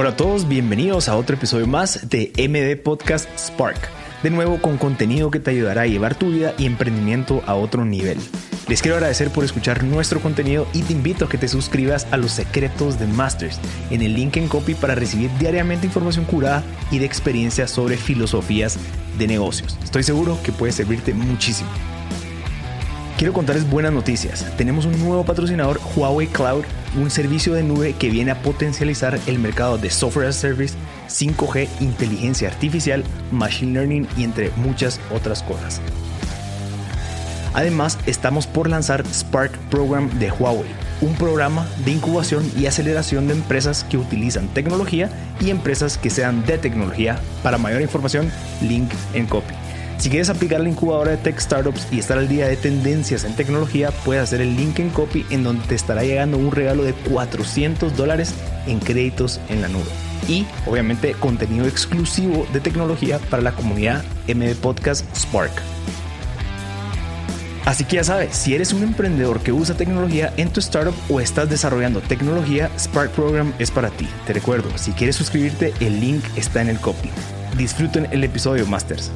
Hola a todos, bienvenidos a otro episodio más de MD Podcast Spark. De nuevo con contenido que te ayudará a llevar tu vida y emprendimiento a otro nivel. Les quiero agradecer por escuchar nuestro contenido y te invito a que te suscribas a los secretos de Masters en el link en copy para recibir diariamente información curada y de experiencias sobre filosofías de negocios. Estoy seguro que puede servirte muchísimo. Quiero contarles buenas noticias. Tenemos un nuevo patrocinador, Huawei Cloud, un servicio de nube que viene a potencializar el mercado de software as a service, 5G, inteligencia artificial, machine learning y entre muchas otras cosas. Además, estamos por lanzar Spark Program de Huawei, un programa de incubación y aceleración de empresas que utilizan tecnología y empresas que sean de tecnología. Para mayor información, link en copy. Si quieres aplicar la incubadora de Tech Startups y estar al día de tendencias en tecnología, puedes hacer el link en copy en donde te estará llegando un regalo de 400 dólares en créditos en la nube. Y obviamente contenido exclusivo de tecnología para la comunidad MD Podcast Spark. Así que ya sabes, si eres un emprendedor que usa tecnología en tu startup o estás desarrollando tecnología, Spark Program es para ti. Te recuerdo, si quieres suscribirte, el link está en el copy. Disfruten el episodio, Masters.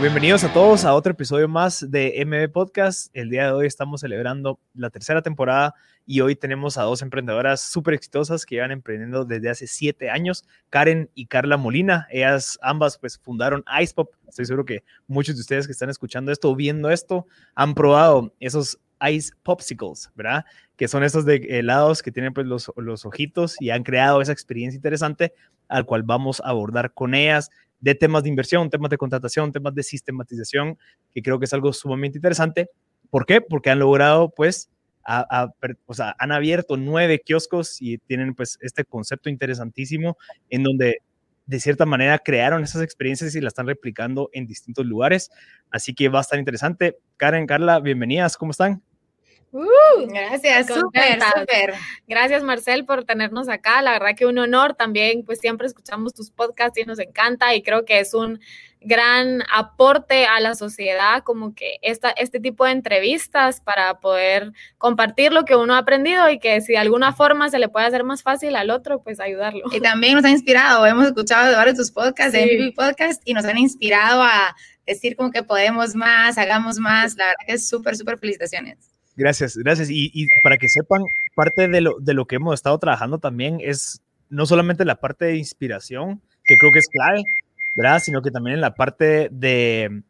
Bienvenidos a todos a otro episodio más de MB Podcast. El día de hoy estamos celebrando la tercera temporada y hoy tenemos a dos emprendedoras súper exitosas que llevan emprendiendo desde hace siete años, Karen y Carla Molina. Ellas ambas pues fundaron IcePop. Estoy seguro que muchos de ustedes que están escuchando esto o viendo esto han probado esos Ice Popsicles, ¿verdad? Que son estos de helados que tienen pues los, los ojitos y han creado esa experiencia interesante al cual vamos a abordar con ellas de temas de inversión, temas de contratación, temas de sistematización, que creo que es algo sumamente interesante. ¿Por qué? Porque han logrado, pues, o sea, han abierto nueve kioscos y tienen, pues, este concepto interesantísimo en donde, de cierta manera, crearon esas experiencias y las están replicando en distintos lugares. Así que va a estar interesante. Karen, Carla, bienvenidas, ¿cómo están? Uh, gracias, súper, súper. Gracias, Marcel, por tenernos acá. La verdad que un honor también, pues siempre escuchamos tus podcasts y nos encanta y creo que es un gran aporte a la sociedad, como que esta, este tipo de entrevistas para poder compartir lo que uno ha aprendido y que si de alguna forma se le puede hacer más fácil al otro, pues ayudarlo. Y también nos ha inspirado, hemos escuchado de varios de tus podcasts, de mi Podcast, y nos han inspirado a decir como que podemos más, hagamos más. La verdad que es súper, súper felicitaciones. Gracias, gracias. Y, para que sepan, parte de lo, de lo que hemos estado trabajando también es no solamente la parte de inspiración, que creo que es clave, ¿verdad? Sino que también en la parte de,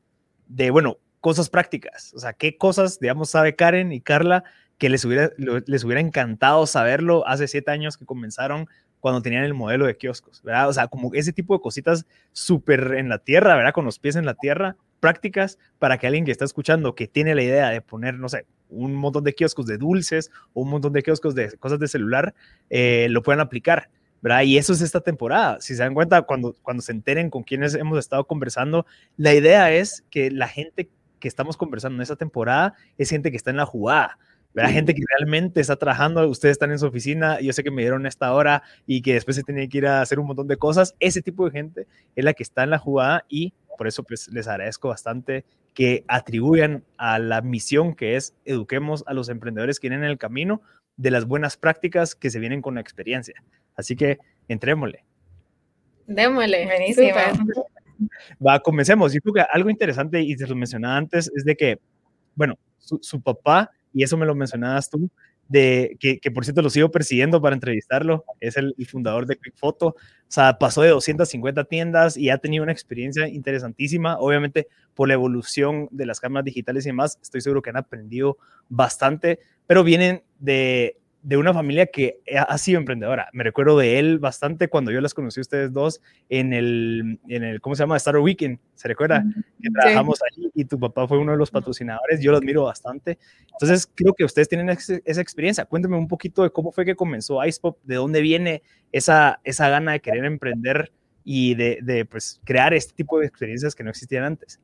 de, bueno, cosas prácticas. O sea, qué cosas, digamos, sabe Karen y Carla que les hubiera, les hubiera encantado saberlo hace siete años que comenzaron cuando tenían el modelo de kioscos, ¿verdad? O sea, como ese tipo de cositas súper en la tierra, ¿verdad? Con los pies en la tierra, prácticas para que alguien que está escuchando, que tiene la idea de poner, no sé, un montón de kioscos de dulces o un montón de kioscos de cosas de celular, eh, lo puedan aplicar. ¿verdad? Y eso es esta temporada. Si se dan cuenta, cuando, cuando se enteren con quienes hemos estado conversando, la idea es que la gente que estamos conversando en esta temporada es gente que está en la jugada. ¿verdad? Gente que realmente está trabajando, ustedes están en su oficina, yo sé que me dieron esta hora y que después se tenía que ir a hacer un montón de cosas. Ese tipo de gente es la que está en la jugada y por eso pues les agradezco bastante que atribuyan a la misión que es eduquemos a los emprendedores que vienen en el camino de las buenas prácticas que se vienen con la experiencia. Así que entrémosle. Démosle. Buenísimo. Va, comencemos. Yo creo que algo interesante, y te lo mencionaba antes, es de que, bueno, su, su papá, y eso me lo mencionabas tú, que, por cierto lo sigo persiguiendo para entrevistarlo, es el, fundador de Quick Photo, o sea, pasó de 250 tiendas y ha tenido una experiencia interesantísima, obviamente por la evolución de las cámaras digitales y demás, estoy seguro que han aprendido bastante, pero vienen de, de una familia que ha sido emprendedora. Me recuerdo de él bastante cuando yo las conocí a ustedes dos en el, en el ¿cómo se llama? Star Weekend, ¿se recuerda? Que trabajamos allí y tu papá fue uno de los patrocinadores, yo lo admiro bastante. Entonces, creo que ustedes tienen esa experiencia. Cuénteme un poquito de cómo fue que comenzó IcePop, de dónde viene esa, esa gana de querer emprender y de, de pues, crear este tipo de experiencias que no existían antes.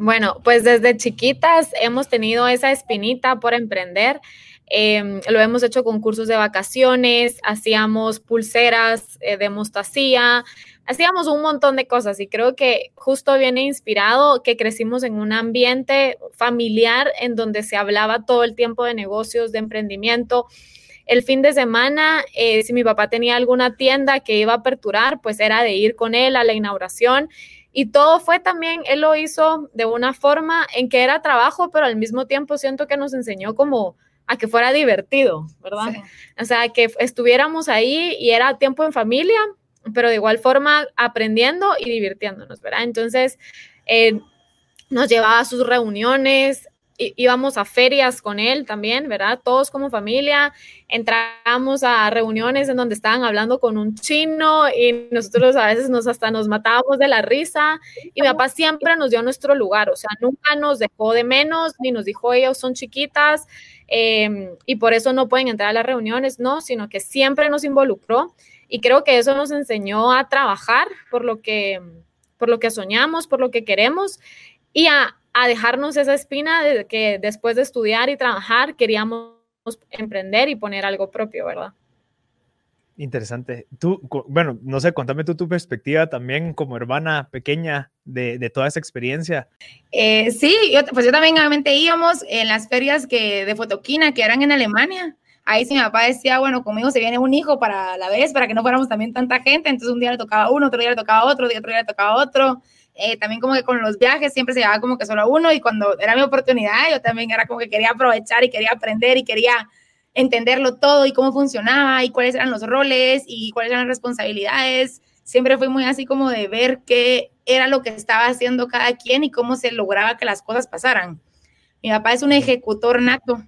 Bueno, pues desde chiquitas hemos tenido esa espinita por emprender. Em, lo hemos hecho con cursos de vacaciones, hacíamos pulseras eh, de mostacía, hacíamos un montón de cosas y creo que justo viene inspirado que crecimos en un ambiente familiar en donde se hablaba todo el tiempo de negocios, de emprendimiento. El fin de semana, eh, si mi papá tenía alguna tienda que iba a aperturar, pues era de ir con él a la inauguración y todo fue también, él lo hizo de una forma en que era trabajo, pero al mismo tiempo siento que nos enseñó como a que fuera divertido, ¿verdad? O sea, que estuviéramos ahí y era tiempo en familia, pero de igual forma aprendiendo y divirtiéndonos, ¿verdad? Entonces, eh, nos llevaba a sus reuniones, íbamos a ferias con él también, ¿verdad? Todos como familia, entramos a reuniones en donde estaban hablando con un chino y nosotros a veces nos hasta nos matábamos de la risa y mi papá siempre nos dio nuestro lugar, o sea, nunca nos dejó de menos ni nos dijo ellos son chiquitas em, y por eso no pueden entrar a las reuniones, no, sino que siempre nos involucró y creo que eso nos enseñó a trabajar por lo que por lo que soñamos, por lo que queremos y a, a dejarnos esa espina de que después de estudiar y trabajar queríamos emprender y poner algo propio, ¿verdad? Interesante. Tú, bueno, no sé, contame tú tu perspectiva también como hermana pequeña de, de toda esa experiencia. Eh, sí, yo, pues yo también obviamente íbamos en las ferias que, de fotoquina que eran en Alemania. Ahí sí mi papá decía, bueno, conmigo se viene un hijo para la vez, para que no fuéramos también tanta gente. Entonces un día le tocaba uno, otro día le tocaba otro, otro día le tocaba otro. Eh, también como que con los viajes siempre se llevaba como que solo uno y cuando era mi oportunidad yo también era como que quería aprovechar y quería aprender y quería entenderlo todo y cómo funcionaba y cuáles eran los roles y cuáles eran las responsabilidades. Siempre fui muy así como de ver qué era lo que estaba haciendo cada quien y cómo se lograba que las cosas pasaran. Mi papá es un ejecutor nato,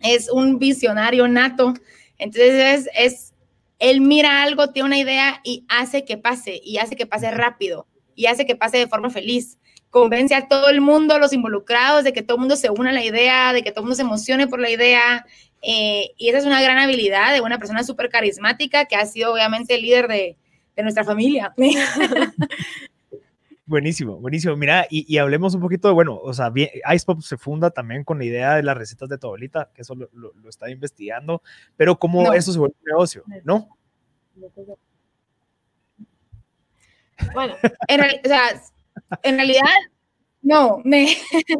es un visionario nato. Entonces es, es él mira algo, tiene una idea y hace que pase y hace que pase rápido y hace que pase de forma feliz. Convence a todo el mundo, los involucrados, de que todo el mundo se una a la idea, de que todo el mundo se emocione por la idea. Eh, y esa es una gran habilidad de una persona súper carismática que ha sido obviamente el líder de, de nuestra familia. Buenísimo, buenísimo. Mira, y, hablemos un poquito de, bueno, o sea, bien, Icepop se funda también con la idea de las recetas de tu abuelita, que eso lo, lo, está investigando, pero ¿cómo eso se vuelve un negocio? ¿No? Bueno, en, o sea, en realidad, no. Me,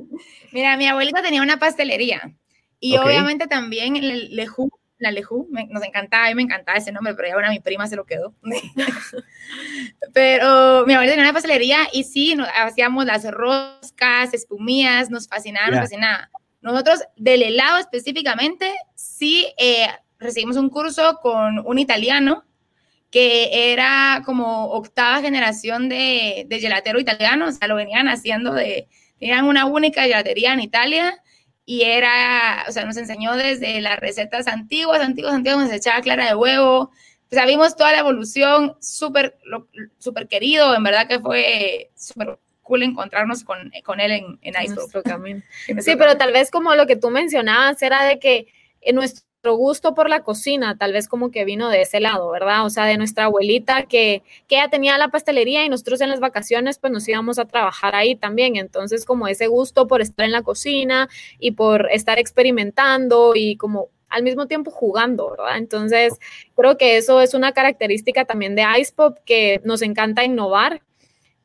mira, mi abuelita tenía una pastelería y obviamente también el Lejú, la Lejú, nos encantaba, a mí me encantaba ese nombre, pero ya ahora mi prima se lo quedó. pero mi abuelita tenía una pastelería y sí, nos, hacíamos las roscas, espumías, nos fascinaba, nos fascinaba. Nosotros, del helado específicamente, sí eh, recibimos un curso con un italiano que era como octava generación de, de gelatero italiano, o sea, lo venían haciendo de, tenían una única gelatería en Italia y era, o sea, nos enseñó desde las recetas antiguas, antiguas, antiguas, nos echaba clara de huevo, o sea, vimos toda la evolución, súper, súper querido, en verdad que fue súper cool encontrarnos con, con él en, en. Sí, pero tal vez como lo que tú mencionabas era de que en nuestro gusto por la cocina, tal vez como que vino de ese lado, ¿verdad? O sea, de nuestra abuelita que, que tenía la pastelería y nosotros en las vacaciones pues nos íbamos a trabajar ahí también. Entonces, como ese gusto por estar en la cocina y por estar experimentando y como al mismo tiempo jugando, ¿verdad? Entonces, creo que eso es una característica también de Ice Pop que nos encanta innovar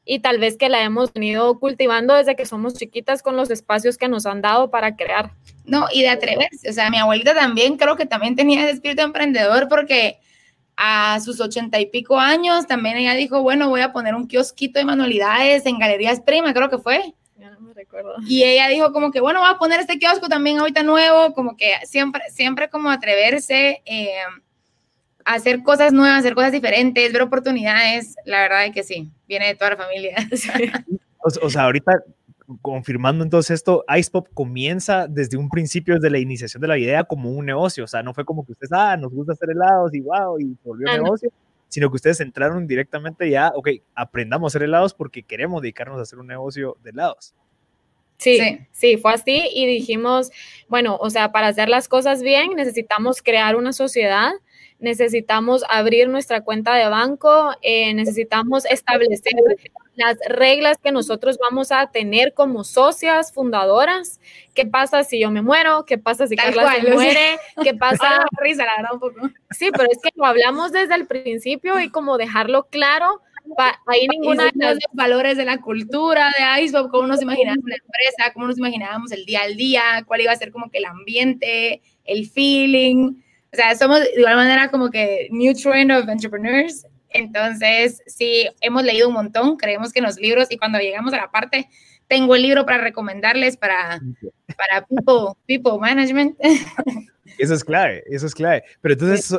y tal vez que la hemos venido cultivando desde que somos chiquitas con los espacios que nos han dado para crear. No, y de atreverse, o sea, mi abuelita también creo que también tenía ese espíritu emprendedor porque a sus ochenta y pico años también ella dijo, bueno, voy a poner un kiosquito de manualidades en Galerías Prima, creo que fue. Ya no me recuerdo. Y ella dijo como que, bueno, voy a poner este kiosco también ahorita nuevo, como que siempre, siempre como atreverse. Eh, hacer cosas nuevas, hacer cosas diferentes, ver oportunidades, la verdad es que sí, viene de toda la familia. O, sea, ahorita confirmando entonces esto, Icepop comienza desde un principio, desde la iniciación de la idea, como un negocio. O sea, no fue como que ustedes, ah, nos gusta hacer helados y wow, y volvió ah, negocio, sino que ustedes entraron directamente ya, ok, aprendamos a hacer helados porque queremos dedicarnos a hacer un negocio de helados. Sí, sí, sí, fue así y dijimos, bueno, o sea, para hacer las cosas bien necesitamos crear una sociedad necesitamos abrir nuestra cuenta de banco, eh, necesitamos establecer las reglas que nosotros vamos a tener como socias fundadoras. ¿Qué pasa si yo me muero? ¿Qué pasa si Carla se muere? ¿Qué pasa? risa, la verdad, un poco. Sí, pero es que lo hablamos desde el principio y como dejarlo claro. Ahí ninguna de los valores de la cultura de ISO, cómo nos imaginábamos la empresa, cómo nos imaginábamos el día al día, cuál iba a ser como que el ambiente, el feeling. O sea, somos de igual manera como que new trend of entrepreneurs entonces, sí, hemos leído un montón, creemos que en los libros, y cuando llegamos a la parte, tengo el libro para recomendarles para, para people, people management. Eso es clave, eso es clave. Pero entonces,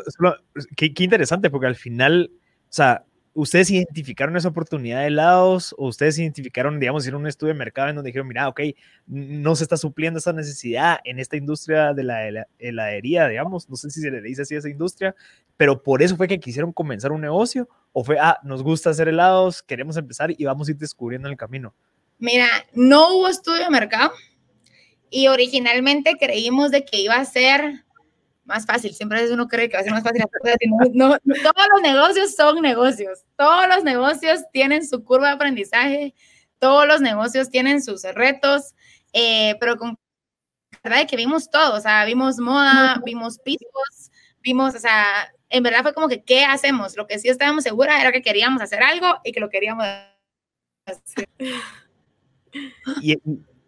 qué, qué interesante, porque al final, o sea, ¿ustedes identificaron esa oportunidad de helados o ustedes identificaron, digamos, en un estudio de mercado en donde dijeron, mira, ok, no se está supliendo esa necesidad en esta industria de la heladería, digamos, no sé si se le dice así a esa industria, pero por eso fue que quisieron comenzar un negocio o fue, ah, nos gusta hacer helados, queremos empezar y vamos a ir descubriendo el camino? Mira, no hubo estudio de mercado y originalmente creímos de que iba a ser más fácil. Siempre uno cree que va a ser más fácil. No, todos los negocios son negocios. Todos los negocios tienen su curva de aprendizaje. Todos los negocios tienen sus retos. Eh, pero con verdad que vimos todo. O sea, vimos moda, vimos pisos, vimos, o sea, en verdad fue como que, ¿qué hacemos? Lo que sí estábamos seguras era que queríamos hacer algo y que lo queríamos hacer. Y,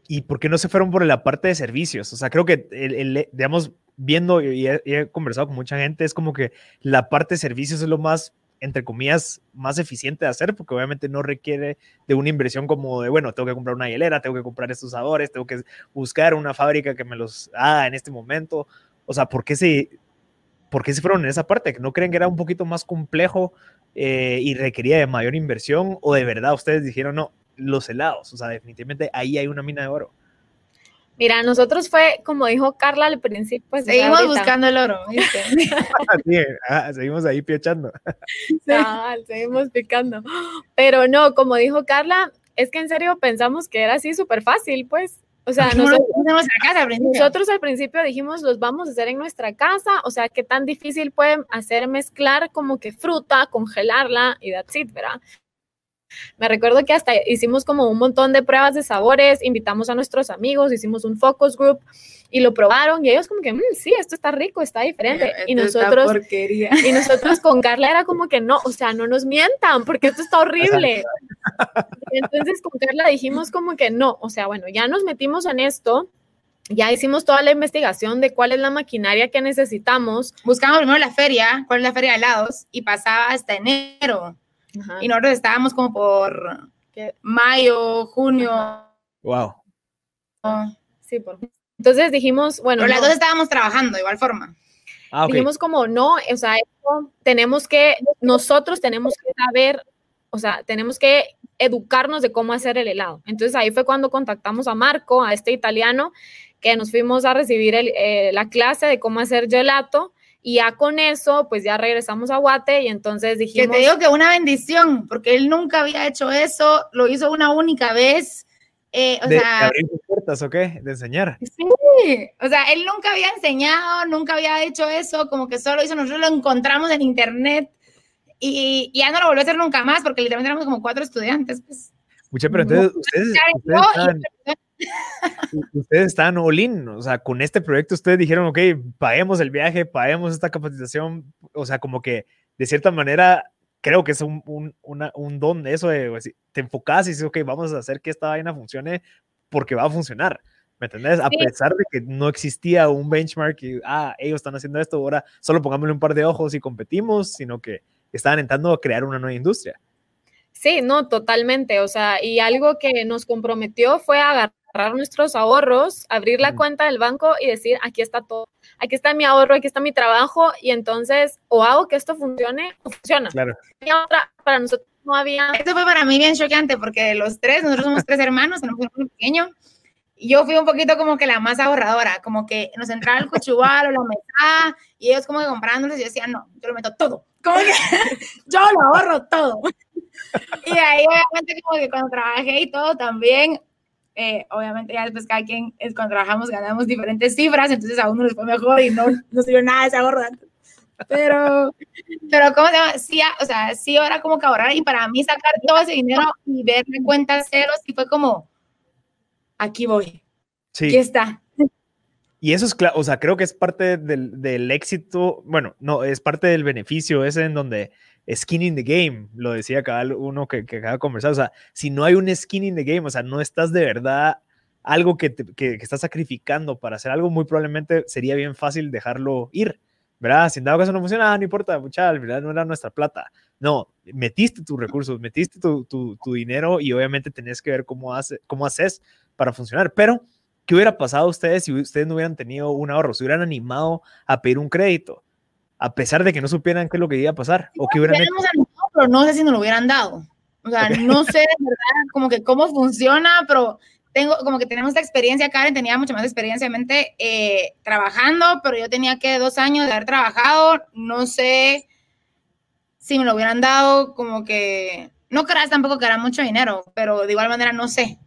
y por qué no se fueron por la parte de servicios? O sea, creo que, el digamos, viendo y he, conversado con mucha gente, es como que la parte de servicios es lo más entre comillas, más eficiente de hacer, porque obviamente no requiere de una inversión como de, bueno, tengo que comprar una hielera, tengo que comprar estos sabores, tengo que buscar una fábrica que me los haga en este momento. O sea, ¿por qué se, por qué se fueron en esa parte? ¿No creen que era un poquito más complejo eh, y requería de mayor inversión? ¿O de verdad ustedes dijeron, no, los helados? O sea, definitivamente ahí hay una mina de oro. Mira, nosotros fue, como dijo Carla al principio, pues, seguimos buscando el oro. Ah, seguimos ahí pichando. seguimos picando. Pero no, como dijo Carla, es que en serio pensamos que era así súper fácil, pues. O sea, nosotros, nosotros, al principio dijimos, los vamos a hacer en nuestra casa, o sea, qué tan difícil pueden hacer mezclar como que fruta, congelarla y that's it, ¿verdad? Me recuerdo que hasta hicimos como un montón de pruebas de sabores, invitamos a nuestros amigos, hicimos un focus group y lo probaron y ellos como que, mm, sí, esto está rico, está diferente. y nosotros, y nosotros con Carla era como que no, o sea, no nos mientan porque esto está horrible. Entonces con Carla dijimos como que no, o sea, bueno, ya nos metimos en esto. Ya hicimos toda la investigación de cuál es la maquinaria que necesitamos. Buscamos primero la feria, cuál es la feria de helados, y pasaba hasta enero. Y nosotros estábamos como por mayo, junio. Wow. sí, por... Entonces dijimos, bueno. Pero las dos estábamos trabajando de igual forma. Ah, dijimos como, no, o sea, tenemos que, nosotros tenemos que saber, o sea, tenemos que educarnos de cómo hacer el helado. Entonces ahí fue cuando contactamos a Marco, a este italiano, que nos fuimos a recibir eh, la clase de cómo hacer gelato y ya con eso, pues ya regresamos a Guate y entonces dijimos... Que te digo que una bendición, porque él nunca había hecho eso, lo hizo una única vez. Eh, o de, sea, abrir puertas o qué? De enseñar. Sí, o sea, él nunca había enseñado, nunca había hecho eso, como que solo hizo, nosotros lo encontramos en internet y, ya no lo volvió a hacer nunca más, porque literalmente éramos como cuatro estudiantes. Pues. Mucha, pero entonces ustedes, ustedes ustedes están all o sea, con este proyecto ustedes dijeron, ok, paguemos el viaje, paguemos esta capacitación, o sea, como que de cierta manera creo que es un, un, un don de eso, de, pues, te enfocas y dices, ok, vamos a hacer que esta vaina funcione porque va a funcionar. ¿Me entendés? A pesar de que no existía un benchmark y, ah, ellos están haciendo esto, ahora solo pongámosle un par de ojos y competimos, sino que estaban entrando a crear una nueva industria. Sí, no, totalmente. O sea, y algo que nos comprometió fue agarrar agarrar nuestros ahorros, abrir la cuenta del banco y decir, aquí está todo, aquí está mi ahorro, aquí está mi trabajo, y entonces o hago que esto funcione o funciona. Claro. Y otra, para nosotros no había... Esto fue para mí bien choqueante porque los tres, nosotros somos tres hermanos, tenemos un pequeño, yo fui un poquito como que la más ahorradora, como que nos entraba el cochuval o la mesa, y ellos como que comprándolos, y yo decía, no, yo lo meto todo, como que yo lo ahorro todo. Y ahí obviamente como que cuando trabajé y todo también, eh, obviamente ya después cada quien, es, cuando trabajamos, ganamos diferentes cifras, entonces a uno les fue mejor y no, no sirvió nada ese ahorro. pero, pero, ¿cómo se llama? Sí, o sea, sí, ahora como que ahorrar y para mí sacar todo ese dinero y ver en cuentas ceros y fue como, aquí voy. Sí. Aquí está. Y eso es claro, o sea, creo que es parte del, del, éxito, bueno, no, es parte del beneficio ese en donde skin in the game, lo decía cada uno que, que acaba de conversar, o sea, si no hay un skin in the game, o sea, no estás de verdad algo que, te, que, estás sacrificando para hacer algo, muy probablemente sería bien fácil dejarlo ir, ¿verdad? Si en dado caso no funciona, ah, no importa, mucha, final no era nuestra plata. No, metiste tus recursos, metiste tu, tu, tu dinero y obviamente tenés que ver cómo, hace, cómo haces para funcionar, pero ¿Qué hubiera pasado a ustedes si ustedes no hubieran tenido un ahorro? ¿Se hubieran animado a pedir un crédito? A pesar de que no supieran qué es lo que iba a pasar. ¿O qué hubieran hecho? pero no sé si nos lo hubieran dado. O sea, no sé verdad como que cómo funciona, pero tengo como que tenemos esta experiencia, Karen tenía mucha más experiencia en mente eh, trabajando, pero yo tenía que dos años de haber trabajado, no sé si me lo hubieran dado, como que, no creas tampoco que era mucho dinero, pero de igual manera no sé,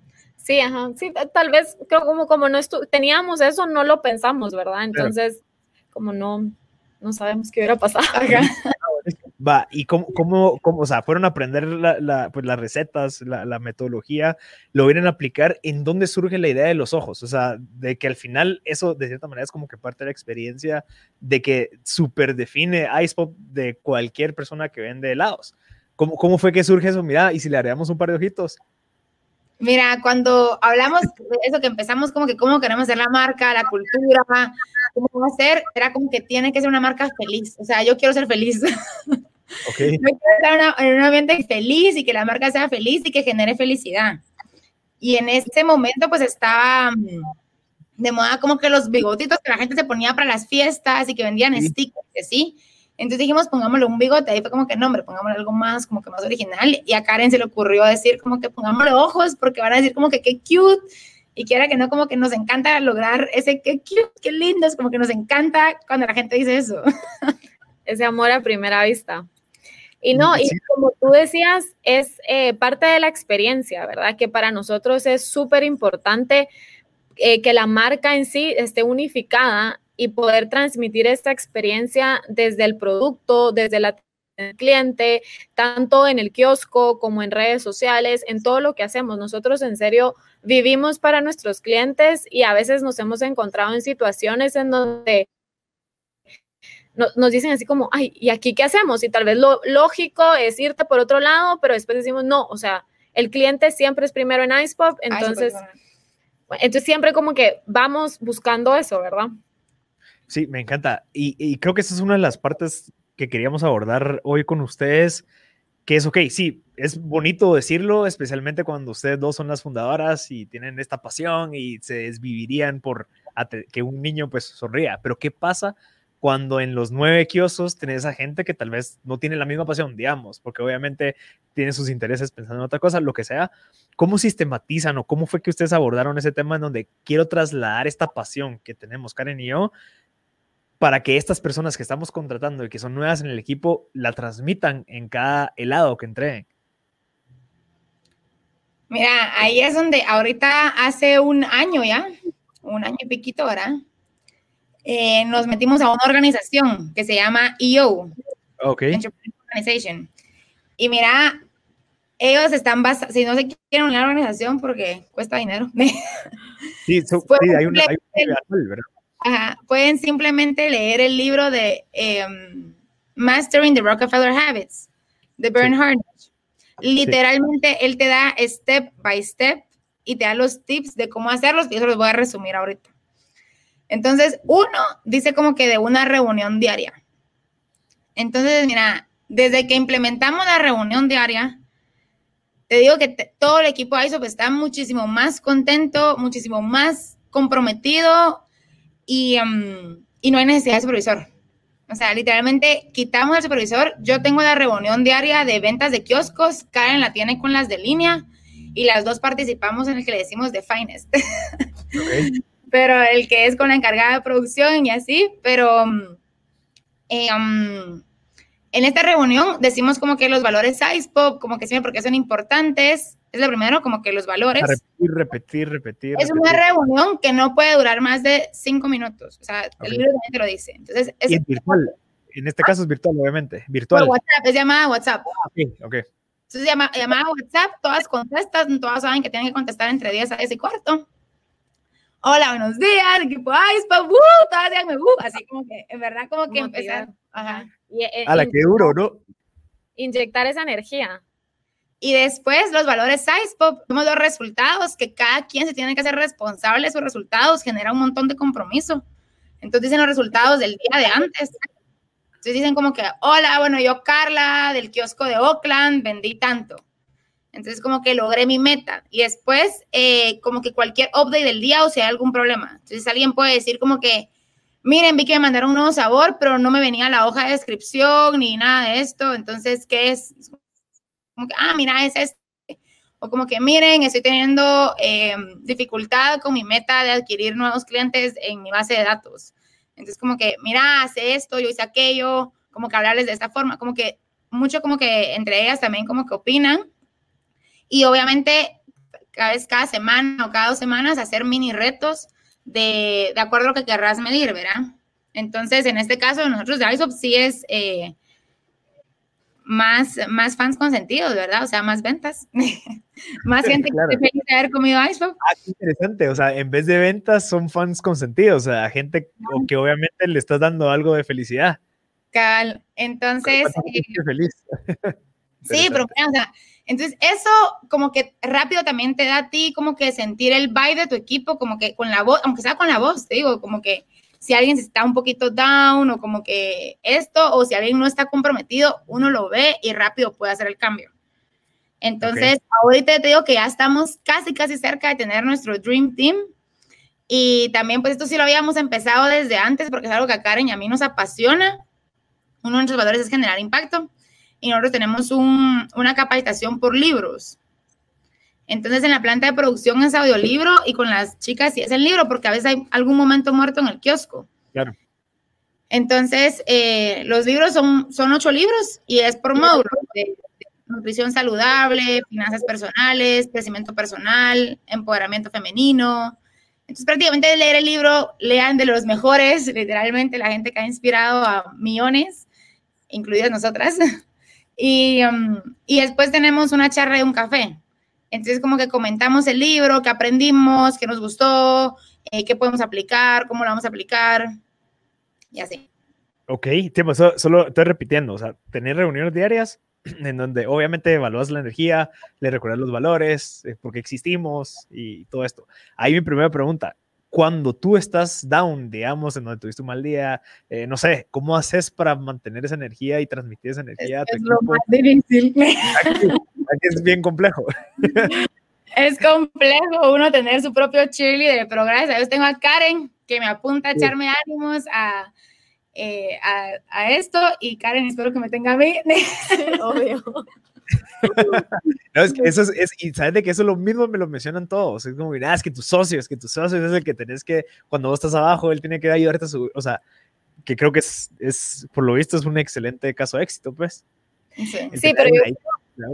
Sí, ajá, sí, tal vez creo como, como no teníamos eso, no lo pensamos, ¿verdad? Entonces, como no, no sabemos qué hubiera pasado. Va, y cómo, cómo, cómo, o sea, fueron a aprender la, la, pues, las recetas, la, la, metodología, lo vienen a aplicar, ¿en dónde surge la idea de los ojos? O sea, de que al final eso de cierta manera es como que parte de la experiencia de que super define iSpot de cualquier persona que vende helados. ¿Cómo, ¿Cómo fue que surge eso? Mira, y si le haríamos un par de ojitos. Mira, cuando hablamos de eso que empezamos como que cómo queremos hacer la marca, la cultura, cómo va a ser, era como que tiene que ser una marca feliz. O sea, yo quiero ser feliz. Okay. Yo quiero estar en un ambiente feliz y que la marca sea feliz y que genere felicidad. Y en ese momento pues estaba mm, de moda como que los bigotitos que la gente se ponía para las fiestas y que vendían stickers, ¿sí? Entonces dijimos, pongámosle un bigote, ahí fue como que nombre, pongámosle algo más, como que más original. Y a Karen se le ocurrió decir como que pongámosle ojos, porque van a decir como que qué cute. Y quiera que no, como que nos encanta lograr ese qué cute, qué lindo, es como que nos encanta cuando la gente dice eso. Ese amor a primera vista. Y no, y como tú decías, es eh, parte de la experiencia, ¿verdad? Que para nosotros es súper importante eh, que la marca en sí esté unificada y poder transmitir esta experiencia desde el producto, desde la cliente, tanto en el kiosco como en redes sociales, en todo lo que hacemos. Nosotros en serio vivimos para nuestros clientes y a veces nos hemos encontrado en situaciones en donde nos dicen así como, ay, ¿y aquí qué hacemos? Y tal vez lo lógico es irte por otro lado, pero después decimos, no, o sea, el cliente siempre es primero en IcePop, entonces, entonces siempre como que vamos buscando eso, ¿verdad? Sí, me encanta. Y, creo que esa es una de las partes que queríamos abordar hoy con ustedes, que es, ok, sí, es bonito decirlo, especialmente cuando ustedes dos son las fundadoras y tienen esta pasión y se desvivirían por que un niño pues sonría, pero ¿qué pasa cuando en los nueve kioscos tenés a gente que tal vez no tiene la misma pasión, digamos, porque obviamente tiene sus intereses pensando en otra cosa, lo que sea. ¿Cómo sistematizan o cómo fue que ustedes abordaron ese tema en donde quiero trasladar esta pasión que tenemos Karen y yo para que estas personas que estamos contratando y que son nuevas en el equipo la transmitan en cada helado que entreguen. Mira, ahí es donde ahorita hace un año ya, un año y piquito, ¿verdad? Eh, nos metimos a una organización que se llama EO. Ok. Organization. Y mira, ellos están basados, si no se quieren una organización porque cuesta dinero. Sí, sí hay un, hay un ¿verdad? Pueden simplemente leer el libro de em, Mastering the Rockefeller Habits de Bernhard. Literalmente él te da step by step y te da los tips de cómo hacerlos y eso los voy a resumir ahorita. Entonces, uno dice como que de una reunión diaria. Entonces, mira, desde que implementamos la reunión diaria, te digo que todo el equipo ISOP está muchísimo más contento, muchísimo más comprometido Em, y, no hay necesidad de supervisor. O sea, literalmente quitamos el supervisor. Yo tengo la reunión diaria de ventas de kioscos, Karen la tiene con las de línea y las dos participamos en el que le decimos de Finest. pero el que es con la encargada de producción y así, pero eh, um, en esta reunión decimos como que los valores pop como que siempre porque son importantes, es lo primero, como que los valores. repetir, repetir, repetir. Es una reunión que no puede durar más de cinco minutos. O sea, el libro también te lo dice. Entonces, es, virtual. en este caso es virtual, obviamente. Virtual. WhatsApp, es llamada WhatsApp. Ah, ok, ok. Entonces, llama, llamada WhatsApp, todas contestan, todas saben que tienen que contestar entre 10 a 10 y cuarto. Hola, buenos días, equipo ISPA, ¡uh! Todas díganme, ¡uh! Así como que, en verdad, como que empezar. Ajá. Y, eh, a la que duro, ¿no? Inyectar esa energía. Y después los valores ISPOP, vemos los resultados, que cada quien se tiene que hacer responsable de sus resultados, genera un montón de compromiso. Entonces dicen los resultados del día de antes. Entonces dicen como que, hola, bueno, yo Carla del kiosco de Oakland vendí tanto. Entonces como que logré mi meta. Y después eh, como que cualquier update del día o si hay algún problema. Entonces alguien puede decir como que, miren, vi que me mandaron un nuevo sabor, pero no me venía la hoja de descripción ni nada de esto. Entonces, ¿qué es? Como que, ah, mira, es este. O como que, miren, estoy teniendo eh, dificultad con mi meta de adquirir nuevos clientes en mi base de datos. Entonces, como que, mira, hace esto, yo hice aquello, como que hablarles de esta forma, como que mucho como que entre ellas también como que opinan. Y obviamente, cada vez, cada semana o cada dos semanas, hacer mini retos de, de acuerdo a lo que querrás medir, ¿verdad? Entonces, en este caso, nosotros de ISOP sí es eh, más, más fans consentidos, ¿verdad? O sea, más ventas. más gente que feliz de haber comido iShop. Ah, qué interesante. O sea, en vez de ventas, son fans consentidos. O sea, gente que obviamente le estás dando algo de felicidad. Cal. Entonces. Eh, feliz. sí, pero o sea, entonces eso como que rápido también te da a ti como que sentir el vibe de tu equipo, como que con la voz, aunque sea con la voz, te digo, como que si alguien está un poquito down o como que esto, o si alguien no está comprometido, uno lo ve y rápido puede hacer el cambio. Entonces, ahorita te digo que ya estamos casi, casi cerca de tener nuestro Dream Team. Y también, pues esto sí lo habíamos empezado desde antes porque es algo que a Karen y a mí nos apasiona. Uno de nuestros valores es generar impacto. Y nosotros tenemos un, una capacitación por libros. Entonces, en la planta de producción es audiolibro y con las chicas sí es el libro, porque a veces hay algún momento muerto en el kiosco. Claro. Entonces, eh, los libros son, son ocho libros y es por módulo de, nutrición saludable, finanzas personales, crecimiento personal, empoderamiento femenino. Entonces, prácticamente leer el libro, lean de los mejores, literalmente la gente que ha inspirado a millones, incluidas nosotras. Y, um, y después tenemos una charla de un café. Entonces, como que comentamos el libro, qué aprendimos, qué nos gustó, eh, qué podemos aplicar, cómo lo vamos a aplicar, y así. Ok, tiempo, solo, estoy repitiendo, o sea, tener reuniones diarias en donde obviamente evalúas la energía, le recuerdas los valores, eh, por qué existimos y todo esto. Ahí mi primera pregunta, cuando tú estás down, digamos, en donde tuviste un mal día, eh, no sé, ¿cómo haces para mantener esa energía y transmitir esa energía a tu es lo más difícil. Es bien complejo. Es complejo uno tener su propio cheerleader, pero gracias a Dios tengo a Karen que me apunta a echarme ánimos eh, a, a, esto y Karen espero que me tenga a mí. Obvio. no, es que eso es, y sabes de que eso lo mismo me lo mencionan todos. Es como, mira, es que tus socios, que tus socios es el que tenés que, cuando vos estás abajo, él tiene que ayudarte a subir. O sea, que creo que es, es, por lo visto, es un excelente caso de éxito, pues. Sí, sí pero yo,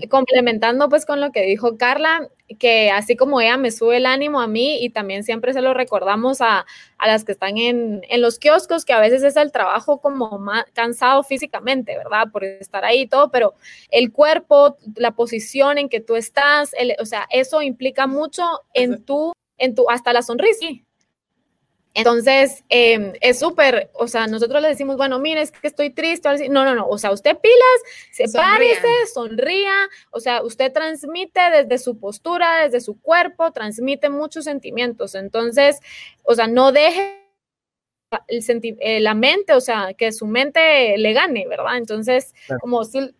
complementando pues con lo que dijo Carla, que así como ella me sube el ánimo a mí y también siempre se lo recordamos a, a las que están en, en, los kioscos, que a veces es el trabajo como más cansado físicamente, ¿verdad? Por estar ahí y todo, pero el cuerpo, la posición en que tú estás, el, o sea, eso implica mucho en tu, en tu, hasta la sonrisa. Entonces, em, es súper, o sea, nosotros le decimos, bueno, mire, es que estoy triste. No, no, no, o sea, usted pilas, sepárese, sonría, o sea, usted transmite desde su postura, desde su cuerpo, transmite muchos sentimientos. Entonces, o sea, no deje el eh, la mente, o sea, que su mente le gane, ¿verdad? Entonces, como si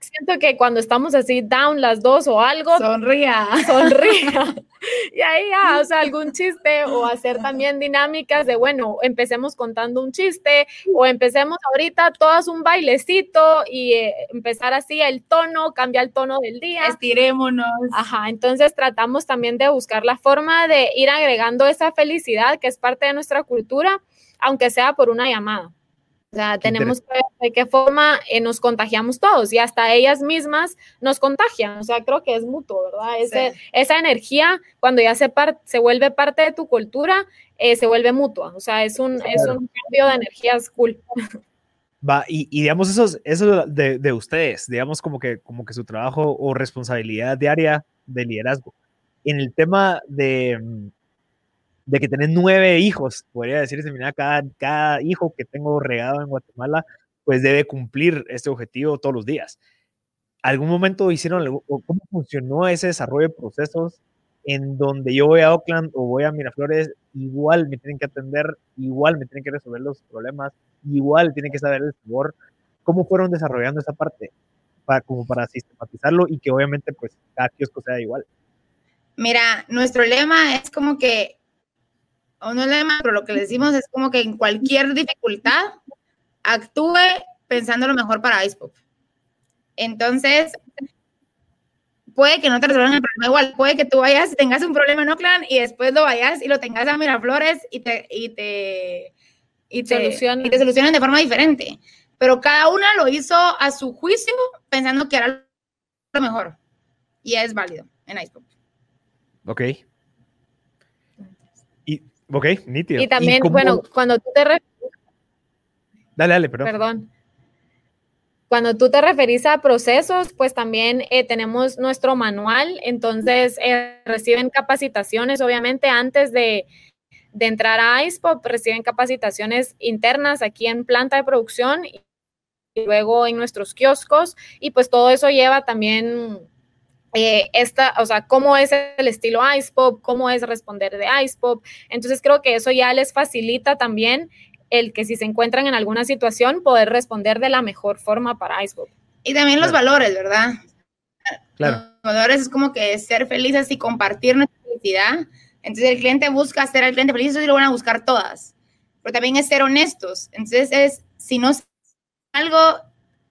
siento que cuando estamos así down las dos o algo, sonría, sonría. y ahí ya, o sea, algún chiste o hacer también dinámicas de, bueno, empecemos contando un chiste o empecemos ahorita todas un bailecito y eh, empezar así el tono, cambia el tono del día. Estirémonos. Ajá, entonces tratamos también de buscar la forma de ir agregando esa felicidad que es parte de nuestra cultura, aunque sea por una llamada. O sea, tenemos que ver de qué forma eh, nos contagiamos todos y hasta ellas mismas nos contagian. O sea, creo que es mutuo, ¿verdad? Ese, Esa energía, cuando ya se, se vuelve parte de tu cultura, eh, se vuelve mutua. O sea, es un, es un cambio de energías cool. Va, y, digamos, eso, eso de, de, ustedes, digamos, como que, como que su trabajo o responsabilidad diaria de liderazgo. En el tema de, mm, de que tenés nueve hijos, podría decirse, mira, cada, cada hijo que tengo regado en Guatemala, pues debe cumplir este objetivo todos los días. ¿Algún momento hicieron algo, o cómo funcionó ese desarrollo de procesos en donde yo voy a Oakland o voy a Miraflores, igual me tienen que atender, igual me tienen que resolver los problemas, igual tienen que saber el sabor. ¿Cómo fueron desarrollando esa parte? Para, como para sistematizarlo y que obviamente pues cada kiosco sea igual. Mira, nuestro lema es como que, o no lema, pero lo que le decimos es como que en cualquier dificultad actúe pensando lo mejor para IcePop. Entonces, puede que no te resuelvan el problema igual, puede que tú vayas y tengas un problema en Oakland y después lo vayas y lo tengas a Miraflores y te, y te, y te, solucionen. y te solucionen de forma diferente. Pero cada una lo hizo a su juicio pensando que era lo mejor. Y es válido en IcePop. Ok. Ok, nítido. Y también, bueno, cuando tú te... Dale, dale, perdón. Perdón. Cuando tú te referís a procesos, pues también eh, tenemos nuestro manual, entonces eh, reciben capacitaciones, obviamente antes de, entrar a IcePop, reciben capacitaciones internas aquí en planta de producción y luego en nuestros kioscos y pues todo eso lleva también eh, esta, o sea, cómo es el estilo IcePop, cómo es responder de IcePop. Entonces creo que eso ya les facilita también el que si se encuentran en alguna situación, poder responder de la mejor forma para Icebook. Y también los valores, ¿verdad? Claro. Los valores es como que ser felices y compartir nuestra felicidad. Entonces el cliente busca hacer al cliente feliz, eso sí lo van a buscar todas. Pero también es ser honestos. Entonces es, si no algo,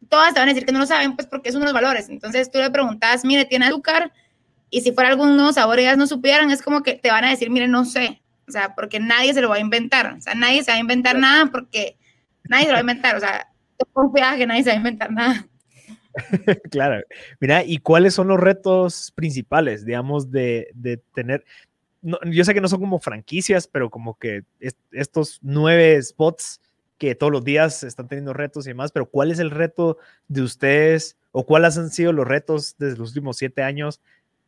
todas te van a decir que no lo saben, pues porque es uno de los valores. Entonces tú le preguntas, mire, ¿tiene azúcar? Y si fuera algún nuevo sabor y ellas no supieran, es como que te van a decir, mire, no sé. O sea, porque nadie se lo va a inventar. O sea, nadie se va a inventar nada porque nadie se lo va a inventar. O sea, confía que nadie se va a inventar nada. claro. Mira, ¿y cuáles son los retos principales, digamos, de, de tener... yo sé que no son como franquicias, pero como que estos nueve spots que todos los días están teniendo retos y demás, pero ¿cuál es el reto de ustedes o cuáles han sido los retos desde los últimos siete años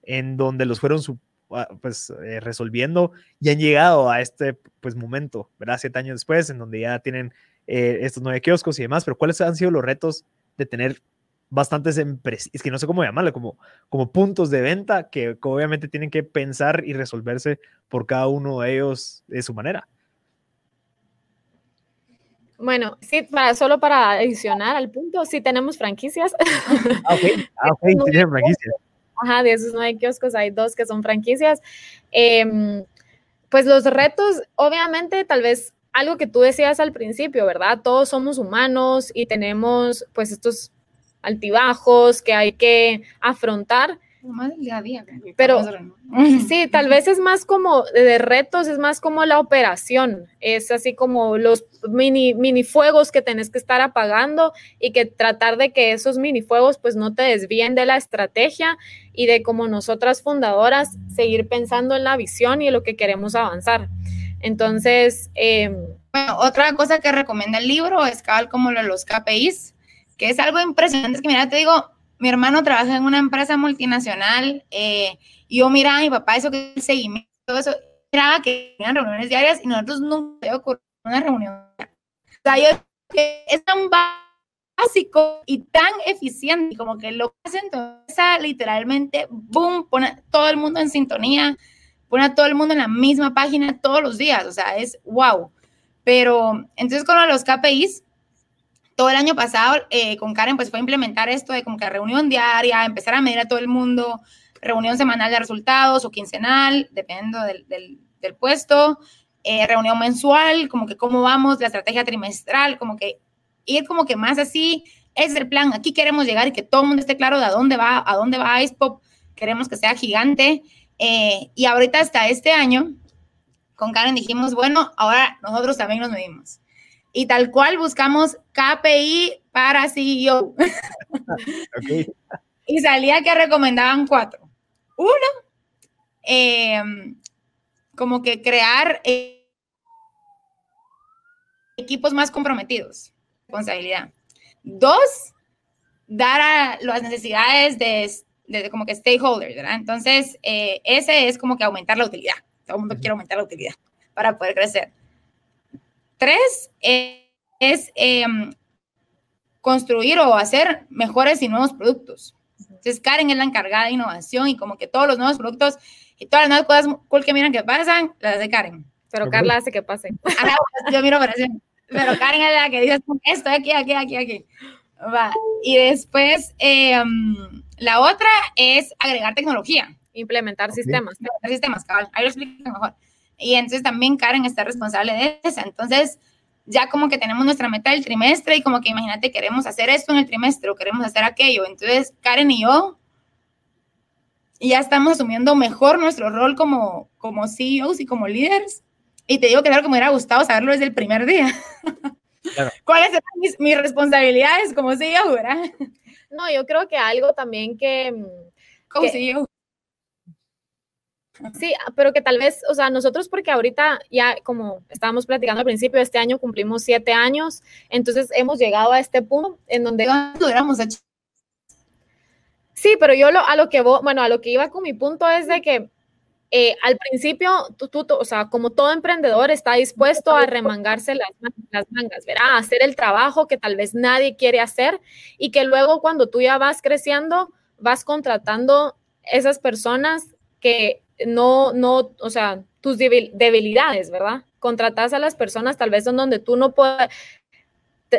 en donde los fueron Ah, pues eh, resolviendo y han llegado a este pues momento, ¿verdad? Siete años después, en donde ya tienen eh, estos nueve kioscos y demás, pero ¿cuáles han sido los retos de tener bastantes empresas, es que no sé cómo llamarlo, como, como puntos de venta que, obviamente tienen que pensar y resolverse por cada uno de ellos de su manera? Bueno, sí, para, solo para adicionar al punto, sí tenemos franquicias. Ah, ok, ah, okay. tienen franquicias. Ajá, de esos nueve kioscos hay dos que son franquicias. Em, pues los retos, obviamente, tal vez algo que tú decías al principio, ¿verdad? Todos somos humanos y tenemos pues estos altibajos que hay que afrontar pero sí, tal vez es más como de retos, es más como la operación, es así como los mini, mini fuegos que tenés que estar apagando y que tratar de que esos mini fuegos pues no te desvíen de la estrategia y de como nosotras fundadoras seguir pensando en la visión y en lo que queremos avanzar. Entonces, em, bueno, otra cosa que recomienda el libro es cabal como lo de los KPIs, que es algo impresionante, es que mira, te digo, mi hermano trabaja en una empresa multinacional, eh, yo miraba a mi papá eso que el seguimiento, todo eso, miraba que tenían reuniones diarias y nosotros nunca ocurrido una reunión. O sea, yo es tan básico y tan eficiente como que lo que hacen entonces literalmente, boom, pone todo el mundo en sintonía, pone a todo el mundo en la misma página todos los días, o sea, es wow. Pero entonces con los KPIs, todo el año pasado eh, con Karen pues fue implementar esto de como que reunión diaria, empezar a medir a todo el mundo, reunión semanal de resultados o quincenal, dependiendo del, puesto, eh, reunión mensual, como que cómo vamos, la estrategia trimestral, como que ir como que más así, es el plan, aquí queremos llegar y que todo el mundo esté claro de a dónde va, a dónde va IcePop, queremos que sea gigante, eh, y ahorita hasta este año, con Karen dijimos, bueno, ahora nosotros también nos medimos y tal cual buscamos KPI para CEO. Y salía que recomendaban cuatro. Uno, em, como que crear eh, equipos más comprometidos, responsabilidad. Dos, dar a las necesidades de, de como que stakeholders, ¿verdad? Entonces, eh, ese es como que aumentar la utilidad. Todo el mundo quiere aumentar la utilidad para poder crecer. Tres, eh, es em, construir o hacer mejores y nuevos productos. Entonces, Karen es la encargada de innovación y como que todos los nuevos productos y todas las nuevas cosas cool que miran que pasan, las hace Karen. Pero Carla hace que pasen. yo miro operación. Pero Karen es la que dice esto, aquí, aquí, aquí, aquí. Va. Y después, em, la otra es agregar tecnología. Implementar sistemas. Implementar sistemas, cabal. Ahí lo explico mejor. Y entonces también Karen está responsable de eso. Entonces, ya como que tenemos nuestra meta del trimestre y como que imagínate, queremos hacer esto en el trimestre o queremos hacer aquello. Entonces, Karen y yo ya estamos asumiendo mejor nuestro rol como, como CEOs y como líderes. Y te digo que es algo que me hubiera gustado saberlo desde el primer día. ¿Cuáles eran mis, mis, responsabilidades como CEO, verdad? No, yo creo que algo también que... Como CEO. Sí, pero que tal vez, o sea, nosotros porque ahorita ya, como estábamos platicando al principio, este año cumplimos siete años, entonces hemos llegado a este punto en donde... hubiéramos hecho? Sí, pero yo lo, a lo que bueno, a lo que iba con mi punto es de que eh, al principio, o sea, como todo emprendedor está dispuesto a remangarse las, las mangas, ¿verdad? A hacer el trabajo que tal vez nadie quiere hacer y que luego cuando tú ya vas creciendo, vas contratando esas personas que no, no, o sea, tus debilidades, ¿verdad? Contratas a las personas tal vez en donde tú no puedes,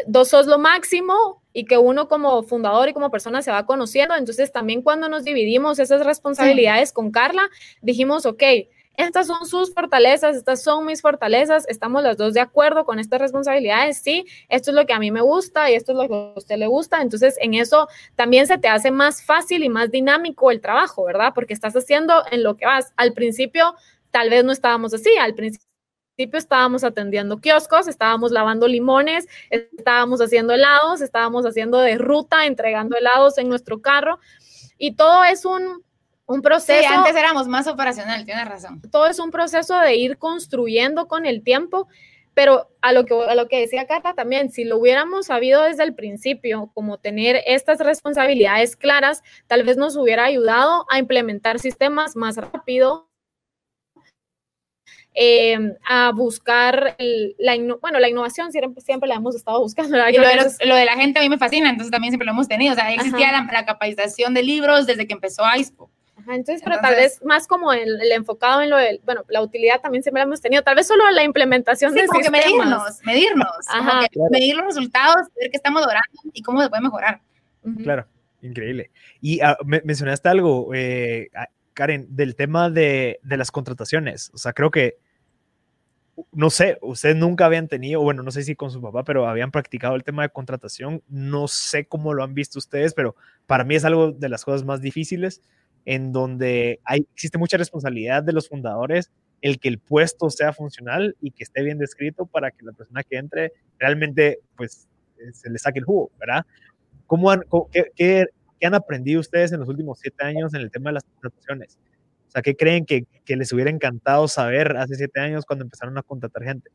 dos sos lo máximo y que uno como fundador y como persona se va conociendo. Entonces también cuando nos dividimos esas responsabilidades con Carla, dijimos, ok, estas son sus fortalezas, estas son mis fortalezas, estamos las dos de acuerdo con estas responsabilidades, sí, esto es lo que a mí me gusta y esto es lo que a usted le gusta, entonces en eso también se te hace más fácil y más dinámico el trabajo, ¿verdad? Porque estás haciendo en lo que vas. Al principio tal vez no estábamos así, al principio estábamos atendiendo kioscos, estábamos lavando limones, estábamos haciendo helados, estábamos haciendo de ruta, entregando helados en nuestro carro. Y todo es un, un proceso. Sí, antes éramos más operacional, tienes razón. Todo es un proceso de ir construyendo con el tiempo, pero a lo que, a lo que decía Carla también, si lo hubiéramos sabido desde el principio, como tener estas responsabilidades claras, tal vez nos hubiera ayudado a implementar sistemas más rápido, Em, a buscar la, bueno, la innovación siempre, siempre la hemos estado buscando. Y lo, de la gente a mí me fascina, entonces también siempre lo hemos tenido. O sea, existía la, capacitación de libros desde que empezó ISPO. Entonces, pero tal vez más como el, enfocado en lo de, bueno, la utilidad también siempre la hemos tenido, tal vez solo la implementación de sistemas. medirnos, medirnos, medir los resultados, ver qué estamos logrando y cómo se puede mejorar. Claro, increíble. Y uh, mencionaste algo, eh, Karen, del tema de, de, las contrataciones. O sea, creo que no sé, ustedes nunca habían tenido, bueno, no sé si con su papá, pero habían practicado el tema de contratación. No sé cómo lo han visto ustedes, pero para mí es algo de las cosas más difíciles en donde hay, existe mucha responsabilidad de los fundadores el que el puesto sea funcional y que esté bien descrito para que la persona que entre realmente pues eh, se le saque el jugo, ¿verdad? ¿Cómo han, qué, qué, han aprendido ustedes en los últimos siete años en el tema de las contrataciones? O sea, ¿qué creen que, que les hubiera encantado saber hace siete años cuando empezaron a contratar gente?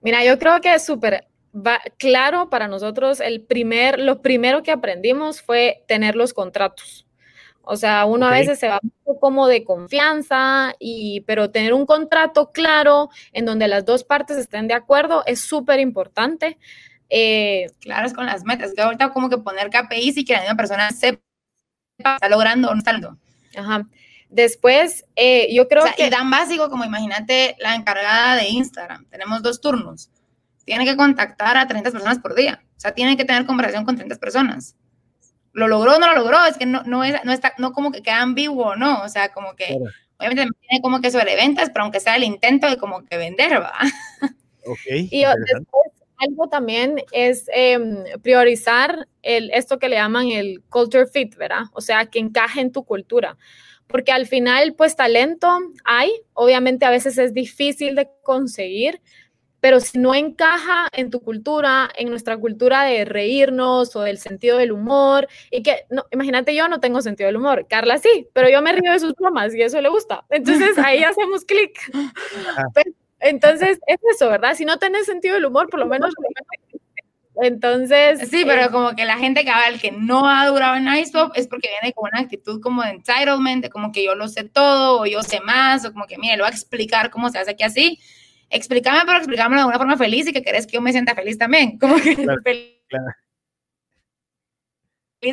Mira, yo creo que es súper claro para nosotros. El primer, lo primero que aprendimos fue tener los contratos. O sea, uno a veces se va como de confianza, y, pero tener un contrato claro en donde las dos partes estén de acuerdo es súper importante. Eh, claro, es con las metas. Que ahorita como que poner KPIs y que la misma persona sepa está logrando o no está logrando. Ajá. Después, eh, yo creo que... Y tan básico como imagínate la encargada de Instagram. Tenemos dos turnos. Tiene que contactar a 30 personas por día. O sea, tiene que tener conversación con 30 personas. ¿Lo logró o no lo logró? Es que no, no, es, no está, no como que queda ambiguo, ¿no? O sea, como que... Obviamente tiene como que sobre ventas, pero aunque sea el intento de como que vender, ¿va? Y después, algo también es em, priorizar el, esto que le llaman el culture fit, ¿verdad? O sea, que encaje en tu cultura. Porque al final, pues talento hay, obviamente a veces es difícil de conseguir, pero si no encaja en tu cultura, en nuestra cultura de reírnos o del sentido del humor, y que, no, imagínate, yo no tengo sentido del humor, Carla sí, pero yo me río de sus bromas y eso le gusta. Entonces ahí hacemos clic. Entonces, es eso, ¿verdad? Si no tenés sentido del humor, por lo menos Entonces. Sí, pero eh, como que la gente cabal que no ha durado en IcePop es porque viene con una actitud como de entitlement, de como que yo lo sé todo, o yo sé más, o como que, mire, lo voy a explicar cómo se hace aquí así. Explícame, pero explícame de una forma feliz y que querés que yo me sienta feliz también. Como que feliz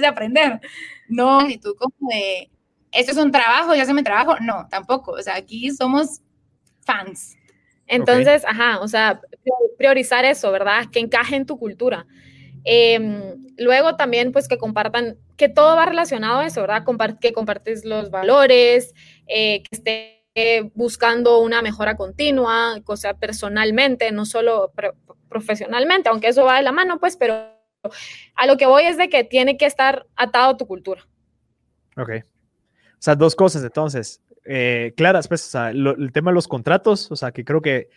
de aprender. No, actitud como de, esto es un trabajo, ya se me trabajo. No, tampoco. O sea, aquí somos fans. Entonces, ajá, o sea, priorizar eso, ¿verdad? Que encaje en tu cultura. Em, luego también, pues que compartan, que todo va relacionado a eso, ¿verdad? que compartes los valores, eh, que esté buscando una mejora continua, o sea, personalmente, no solo profesionalmente, aunque eso va de la mano, pues, pero a lo que voy es de que tiene que estar atado a tu cultura. Ok. O sea, dos cosas entonces. Eh, claras, pues, o sea, el tema de los contratos, o sea, que creo que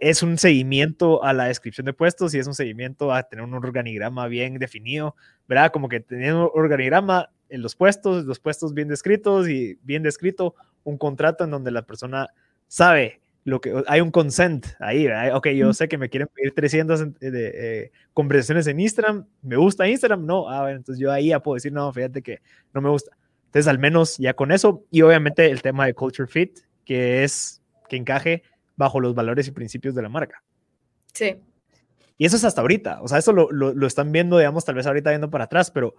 es un seguimiento a la descripción de puestos y es un seguimiento a tener un organigrama bien definido, ¿verdad? Como que teniendo un organigrama en los puestos, los puestos bien descritos y bien descrito, un contrato en donde la persona sabe lo que hay un consent ahí, ¿verdad? ok, yo sé que me quieren pedir 300 de, eh, conversaciones en Instagram, ¿me gusta Instagram? No, ah, bueno, entonces yo ahí ya puedo decir, no, fíjate que no me gusta. Entonces, al menos ya con eso, y obviamente el tema de culture fit, que es que encaje bajo los valores y principios de la marca. Sí. Y eso es hasta ahorita, o sea, eso lo, lo, lo están viendo, digamos, tal vez ahorita viendo para atrás, pero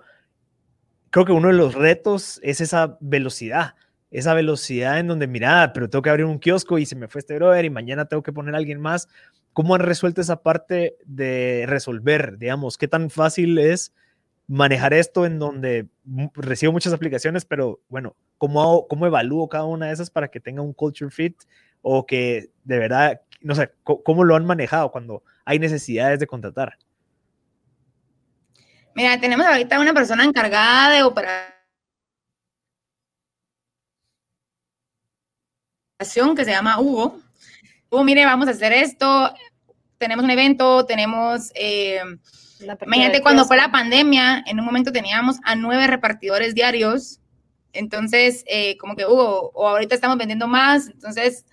creo que uno de los retos es esa velocidad, esa velocidad en donde, mira, pero tengo que abrir un kiosco y se me fue este brother y mañana tengo que poner a alguien más. ¿Cómo han resuelto esa parte de resolver, digamos, qué tan fácil es manejar esto en donde recibo muchas aplicaciones, pero bueno, ¿cómo, ¿cómo evalúo cada una de esas para que tenga un culture fit o que de verdad, no sé, cómo lo han manejado cuando hay necesidades de contratar? Mira, tenemos ahorita una persona encargada de operación que se llama Hugo. Hugo, mire, vamos a hacer esto, tenemos un evento, tenemos... Eh, Imagínate cuando fue la pandemia, en un momento teníamos a nueve repartidores diarios, entonces eh, como que hubo, o ahorita estamos vendiendo más, entonces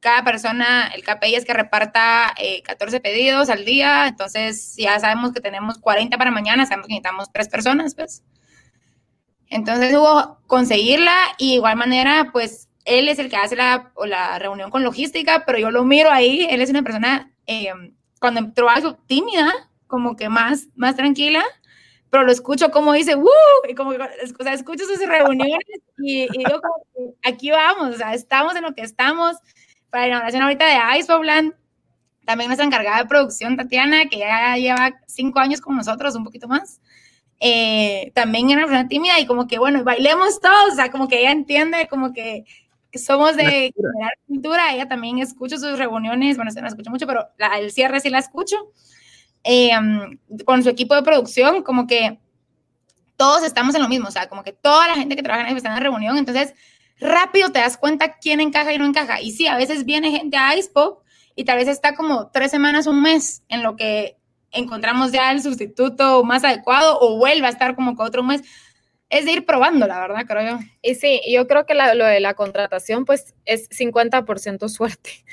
cada persona, el KPI es que reparta 14 eh, pedidos al día, entonces ya sabemos que tenemos 40 para mañana, sabemos que necesitamos tres personas, pues. Entonces hubo conseguirla y igual manera, pues él es el que hace la, la reunión con logística, pero yo lo miro ahí, él es una persona, eh, cuando entró algo tímida, como que más, más tranquila, pero lo escucho como dice, ¡Woo! Y como que, o sea, escucho sus reuniones y, y digo, como, aquí vamos, o sea, estamos en lo que estamos. Para la inauguración ahorita de Icebobland, también nuestra encargada de producción, Tatiana, que ya lleva cinco años con nosotros, un poquito más. Eh, también era una persona tímida y como que, bueno, bailemos todos, o sea, como que ella entiende, como que, somos de la cultura, ella también escucha sus reuniones, bueno, se no escucha mucho, pero la, el cierre sí la escucho. Em, con su equipo de producción, como que todos estamos en lo mismo, o sea, como que toda la gente que trabaja en el está en la reunión, entonces rápido te das cuenta quién encaja y no encaja. Y sí, a veces viene gente a IcePop y tal vez está como tres semanas, un mes en lo que encontramos ya el sustituto más adecuado o vuelve a estar como que otro mes. Es de ir probando, la verdad, creo yo. Y sí, yo creo que lo de la contratación, pues, es 50% suerte.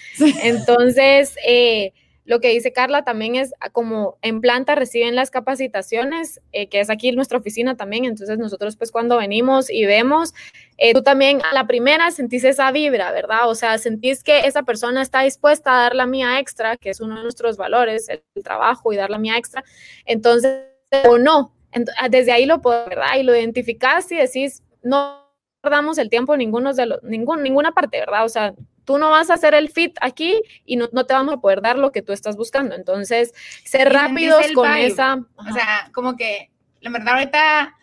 Entonces, eh, lo que dice Carla también es ah, como en planta reciben las capacitaciones, eh, que es aquí nuestra oficina también, entonces nosotros pues cuando venimos y vemos, eh, tú también a la primera sentís esa vibra, ¿verdad? O sea, sentís que esa persona está dispuesta a dar la mía extra, que es uno de nuestros valores, el, trabajo y dar la mía extra, entonces, o no, ah, desde ahí lo puedo, ¿verdad? Y lo identificás y decís, no damos el tiempo ninguno de los, ningún, ninguna parte, ¿verdad? O sea, tú no vas a hacer el fit aquí y no, te vamos a poder dar lo que tú estás buscando. Entonces, ser rápidos con esa... O sea, como que, la verdad, ahorita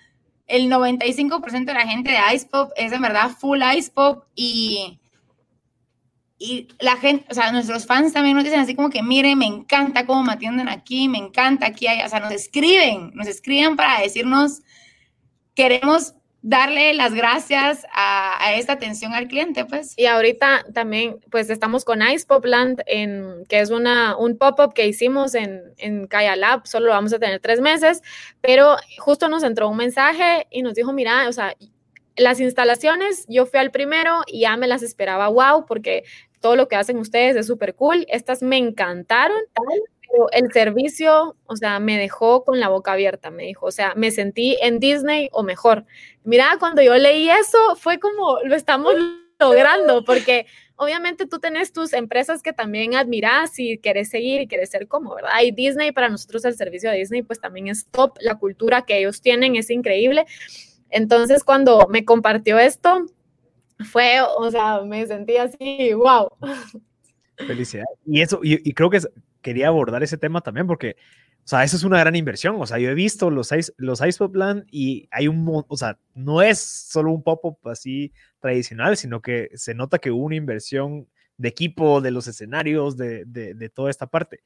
el 95% de la gente de Ice Pop es en verdad full Ice Pop y, y la gente, o sea, nuestros fans también nos dicen así como que, mire, me encanta cómo me atienden aquí, me encanta aquí, o sea, nos escriben, nos escriben para decirnos, queremos darle las gracias a, esta atención al cliente, pues. Y ahorita también, pues estamos con Ice Popland, en, que es una, un pop-up que hicimos en, en Kaya Lab, solo lo vamos a tener tres meses, pero justo nos entró un mensaje y nos dijo, mira, o sea, las instalaciones, yo fui al primero y ya me las esperaba, wow, porque todo lo que hacen ustedes es súper cool, estas me encantaron, pero el servicio, o sea, me dejó con la boca abierta, me dijo, o sea, me sentí en Disney o mejor. Mira, cuando yo leí eso, fue como, lo estamos logrando, porque obviamente tú tenés tus empresas que también admiras y querés seguir y querés ser como, ¿verdad? Y Disney, para nosotros el servicio de Disney, pues también es top, la cultura que ellos tienen es increíble. Entonces, cuando me compartió esto, fue, o sea, me sentí así, wow. Felicidad. Y eso, y, creo que quería abordar ese tema también porque, o sea, eso es una gran inversión. O sea, yo he visto los los Ice Pop Land y hay un, o sea, no es solo un pop-up así tradicional, sino que se nota que hubo una inversión de equipo, de los escenarios, de, de, de toda esta parte.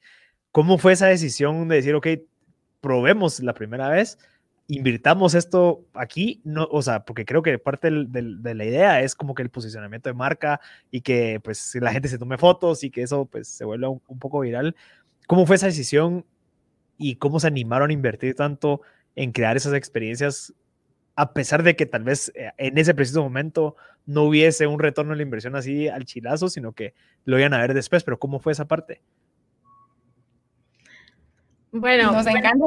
¿Cómo fue esa decisión de decir, ok, probemos la primera vez? Invirtamos esto aquí, no, o sea, porque creo que parte de la idea es como que el posicionamiento de marca y que pues la gente se tome fotos y que eso pues se vuelva un, poco viral. ¿Cómo fue esa decisión y cómo se animaron a invertir tanto en crear esas experiencias a pesar de que tal vez eh, en ese preciso momento no hubiese un retorno de la inversión así al chilazo, sino que lo iban a ver después, pero ¿cómo fue esa parte? Bueno, nos encanta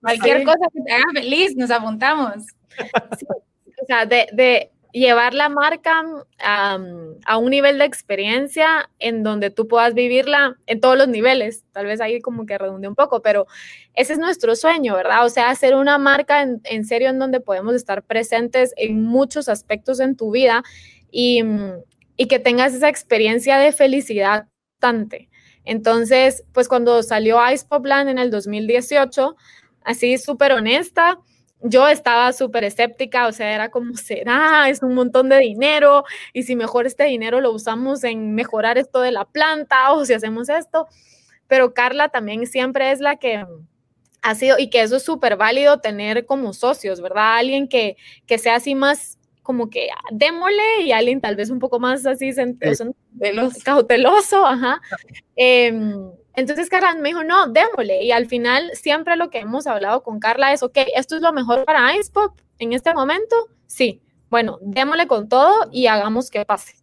Cualquier cosa que te haga feliz, nos apuntamos. o sea, de, llevar la marca a un nivel de experiencia en donde tú puedas vivirla en todos los niveles. Tal vez ahí como que redunde un poco, pero ese es nuestro sueño, ¿verdad? O sea, hacer una marca en, en serio en donde podemos estar presentes en muchos aspectos en tu vida y, y que tengas esa experiencia de felicidad constante. Entonces, pues cuando salió Ice Popland en el 2018, así súper honesta, yo estaba súper escéptica, o sea, era como, ¿será? Es un montón de dinero y si mejor este dinero lo usamos en mejorar esto de la planta o si hacemos esto. Pero Carla también siempre es la que ha sido, y que eso es súper válido tener como socios, ¿verdad? Alguien que, que sea así más como que ah, démosle y alguien tal vez un poco más así cauteloso, ajá. Eh, entonces Carla me dijo, no, démosle. Y al final siempre lo que hemos hablado con Carla es, ok, esto es lo mejor para Pop en este momento. Sí, bueno, démosle con todo y hagamos que pase.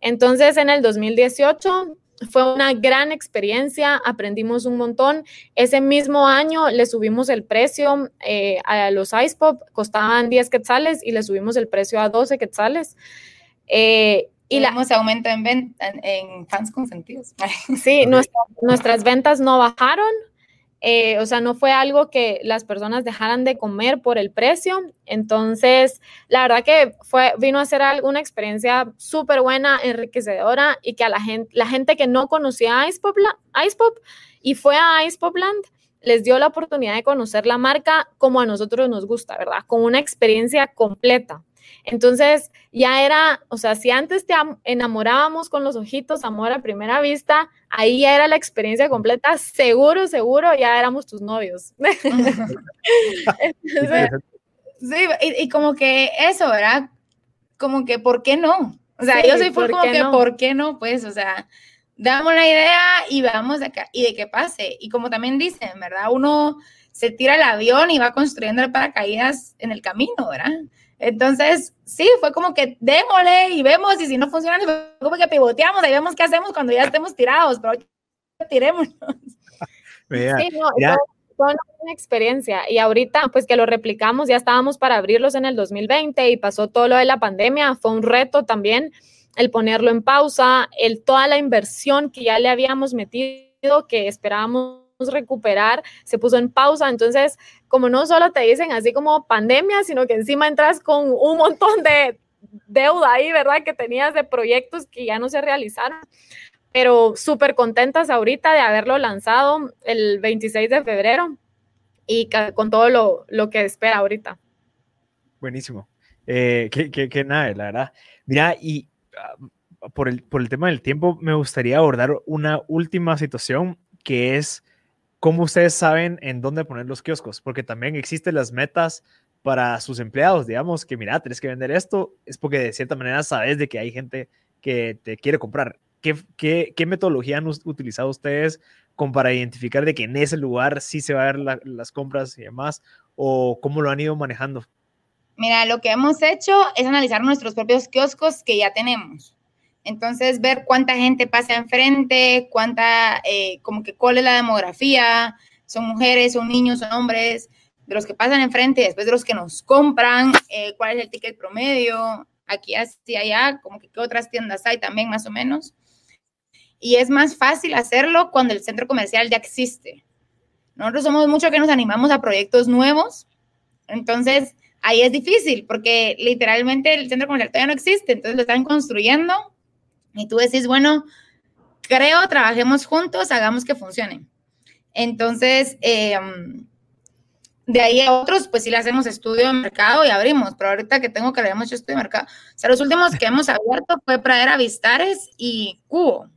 Entonces en el 2018 fue una gran experiencia, aprendimos un montón. Ese mismo año le subimos el precio eh, a los Pop, costaban 10 quetzales y le subimos el precio a 12 quetzales. Eh, y la, aumento en, venta, en, fans consentidos. Sí, nuestras ventas no bajaron. Eh, o sea, no fue algo que las personas dejaran de comer por el precio. Entonces, la verdad que fue, vino a ser una experiencia súper buena, enriquecedora y que a la gente, la gente que no conocía Ice Pop, Ice Pop y fue a Ice Popland, les dio la oportunidad de conocer la marca como a nosotros nos gusta, ¿verdad? Con una experiencia completa. Entonces, ya era, o sea, si antes te enamorábamos con los ojitos, amor a primera vista, ahí ya era la experiencia completa, seguro, seguro, ya éramos tus novios. sí, y, como que eso, ¿verdad? Como que, ¿por qué no? O sea, yo soy como que, ¿por qué no? Pues, o sea, damos la idea y vamos acá, y de que pase. Y como también dicen, ¿verdad? Uno se tira el avión y va construyendo el paracaídas en el camino, ¿verdad? Entonces, sí, fue como que démosle y vemos, y si no funciona, como que pivoteamos, ahí vemos qué hacemos cuando ya estemos tirados, pero tiremos. sí, no, fue una experiencia y ahorita pues que lo replicamos, ya estábamos para abrirlos en el 2020 y pasó todo lo de la pandemia, fue un reto también el ponerlo en pausa, el toda la inversión que ya le habíamos metido, que esperábamos recuperar, se puso en pausa. Entonces, como no solo te dicen así como pandemia, sino que encima entras con un montón de deuda ahí, ¿verdad? Que tenías de proyectos que ya no se realizaron. Pero súper contentas ahorita de haberlo lanzado el 26 de febrero y con todo lo, lo que espera ahorita. Buenísimo. Eh, qué, nada, la verdad. Mira, y ah, por, el, por el tema del tiempo, me gustaría abordar una última situación que es ¿cómo ustedes saben en dónde poner los kioscos? Porque también existen las metas para sus empleados, digamos, que mira, tienes que vender esto, es porque de cierta manera sabes de que hay gente que te quiere comprar. ¿Qué, qué, qué metodología han utilizado ustedes como para identificar de que en ese lugar sí se va a ver las compras y demás? ¿O cómo lo han ido manejando? Mira, lo que hemos hecho es analizar nuestros propios kioscos que ya tenemos. Entonces, ver cuánta gente pasa enfrente, cuánta, eh, como que cuál es la demografía, son mujeres, son niños, son hombres, de los que pasan enfrente, después de los que nos compran, eh, cuál es el ticket promedio, aquí hacia allá, como que qué otras tiendas hay también más o menos. Y es más fácil hacerlo cuando el centro comercial ya existe. Nosotros somos mucho que nos animamos a proyectos nuevos, entonces ahí es difícil porque literalmente el centro comercial todavía no existe, entonces lo están construyendo y tú decís, bueno, creo, trabajemos juntos, hagamos que funcione. Entonces, em, de ahí a otros, pues sí le hacemos estudio de mercado y abrimos, pero ahorita que tengo que leer mucho estudio de mercado, o sea, los últimos que hemos abierto fue Pradera Vistares y Cubo.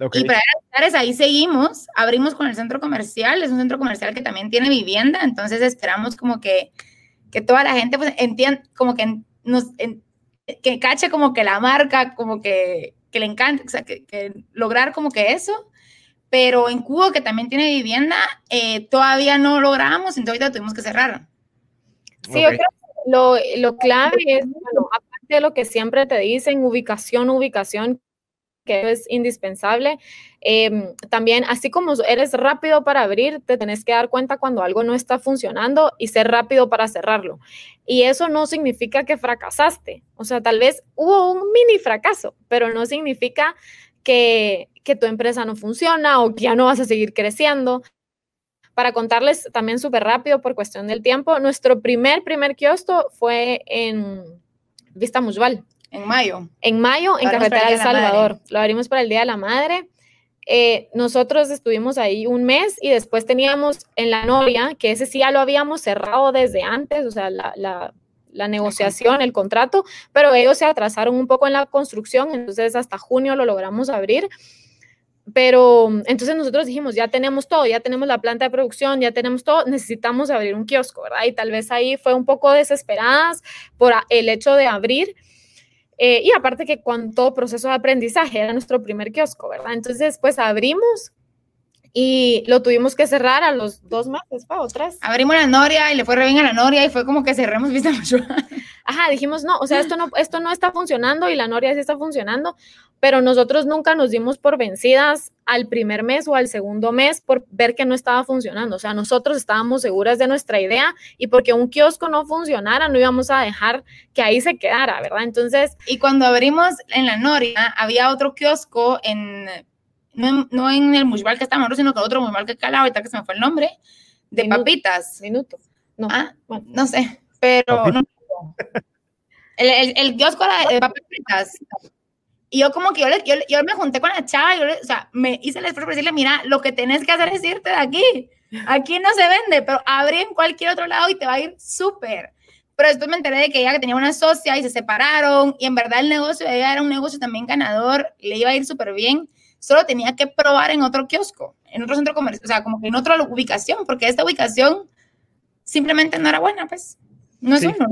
Y Pradera Vistares ahí seguimos, abrimos con el centro comercial, es un centro comercial que también tiene vivienda, entonces esperamos como que, que toda la gente pues entienda, como que nos, que cache como que la marca, como que, que le encanta, o sea, que, lograr como que eso. Pero en Cuba, que también tiene vivienda, eh, todavía no logramos, entonces ahorita tuvimos que cerrar. Sí, yo creo que lo, lo clave es, bueno, aparte de lo que siempre te dicen, ubicación, ubicación, que es indispensable. Em, también, así como eres rápido para abrir, te tenés que dar cuenta cuando algo no está funcionando y ser rápido para cerrarlo. Y eso no significa que fracasaste. O sea, tal vez hubo un mini fracaso, pero no significa que, tu empresa no funciona o que ya no vas a seguir creciendo. Para contarles también súper rápido por cuestión del tiempo, nuestro primer, primer kiosco fue en Vista Mutual. En mayo. En mayo, en Carretera de Salvador. Lo abrimos para el Día de la Madre. Eh, nosotros estuvimos ahí un mes y después teníamos en la Noria, que ese sí ya lo habíamos cerrado desde antes, o sea, la, la, la negociación, el contrato, pero ellos se atrasaron un poco en la construcción, entonces hasta junio lo logramos abrir. Pero entonces nosotros dijimos, ya tenemos todo, ya tenemos la planta de producción, ya tenemos todo, necesitamos abrir un kiosco, ¿verdad? Y tal vez ahí fue un poco desesperadas por el hecho de abrir eh, y aparte que con todo proceso de aprendizaje era nuestro primer kiosco, ¿verdad? Entonces, pues abrimos y lo tuvimos que cerrar a los dos meses, ¿o tres? Abrimos la Noria y le fue re bien a la Noria y fue como que cerremos Vista Ajá, dijimos, no, o sea, esto no, esto no está funcionando y la Noria sí está funcionando, pero nosotros nunca nos dimos por vencidas al primer mes o al segundo mes por ver que no estaba funcionando. O sea, nosotros estábamos seguras de nuestra idea y porque un kiosco no funcionara, no íbamos a dejar que ahí se quedara, ¿verdad? Entonces... Y cuando abrimos en la Noria, había otro kiosco en no, en el mushbal que estamos, sino que otro mushbal que cala, ahorita que se me fue el nombre, de papitas. Minuto. No. Ah, no sé, pero el, el, el, kiosco era de papitas. Y yo como que yo, yo, yo, me junté con la chava, yo o sea, me hice el esfuerzo para decirle, mira, lo que tenés que hacer es irte de aquí. Aquí no se vende, pero abrí en cualquier otro lado y te va a ir súper. Pero después me enteré de que ella que tenía una socia y se separaron y en verdad el negocio de ella era un negocio también ganador, le iba a ir súper bien solo tenía que probar en otro kiosco, en otro centro comercial, o sea, como que en otra ubicación, porque esta ubicación simplemente no era buena, pues. No es uno.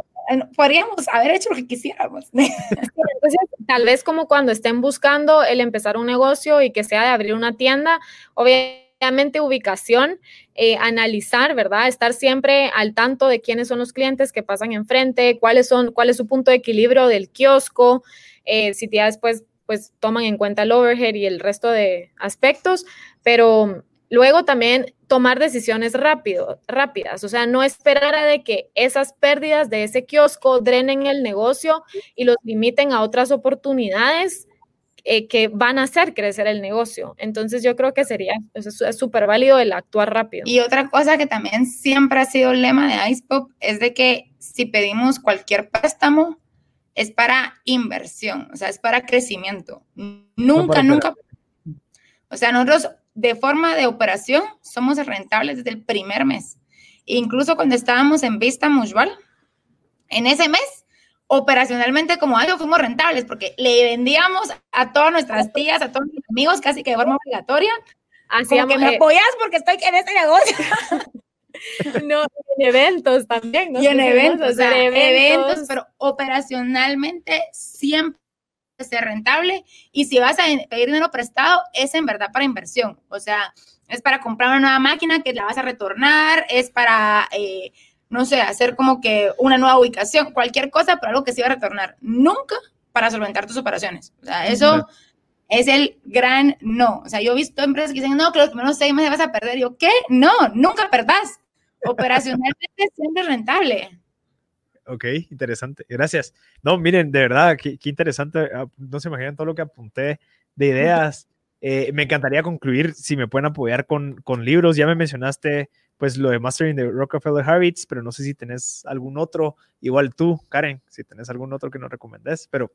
Podríamos haber hecho lo que quisiéramos. tal vez como cuando estén buscando el empezar un negocio y que sea de abrir una tienda, obviamente ubicación, eh, analizar, ¿verdad? Estar siempre al tanto de quiénes son los clientes que pasan enfrente, cuáles son, cuál es su punto de equilibrio del kiosco, eh, si ya después pues toman en cuenta el overhead y el resto de aspectos, pero luego también tomar decisiones rápido, rápidas, o sea, no esperar a de que esas pérdidas de ese kiosco drenen el negocio y los limiten a otras oportunidades eh, que van a hacer crecer el negocio. Entonces yo creo que sería, súper válido el actuar rápido. Y otra cosa que también siempre ha sido el lema de IcePop es de que si pedimos cualquier préstamo, es para inversión, o sea, es para crecimiento. Nunca, nunca. O sea, nosotros de forma de operación somos rentables desde el primer mes. Incluso cuando estábamos en Vista Mutual, en ese mes, operacionalmente como algo fuimos rentables porque le vendíamos a todas nuestras tías, a todos mis amigos, casi que de forma obligatoria. Así que me apoyas porque estoy en este negocio. No, en eventos también. ¿no? Y en eventos, eventos. pero operacionalmente siempre ser rentable y si vas a pedir dinero prestado es en verdad para inversión, o sea, es para comprar una nueva máquina que la vas a retornar, es para, eh, no sé, hacer como que una nueva ubicación, cualquier cosa, pero algo que se va a retornar. Nunca para solventar tus operaciones. O sea, eso es el gran no. O sea, yo he visto empresas que dicen, no, que los primeros seis meses vas a perder. Yo, ¿qué? No, nunca perdás. Operacionalmente siempre rentable. Ok, interesante. Gracias. No, miren, de verdad, qué, interesante. Ah, no se imaginan todo lo que apunté de ideas. Eh, me encantaría concluir si me pueden apoyar con, con, libros. Ya me mencionaste pues lo de Mastering the Rockefeller Habits, pero no sé si tenés algún otro. Igual tú, Karen, si tenés algún otro que nos recomendes, pero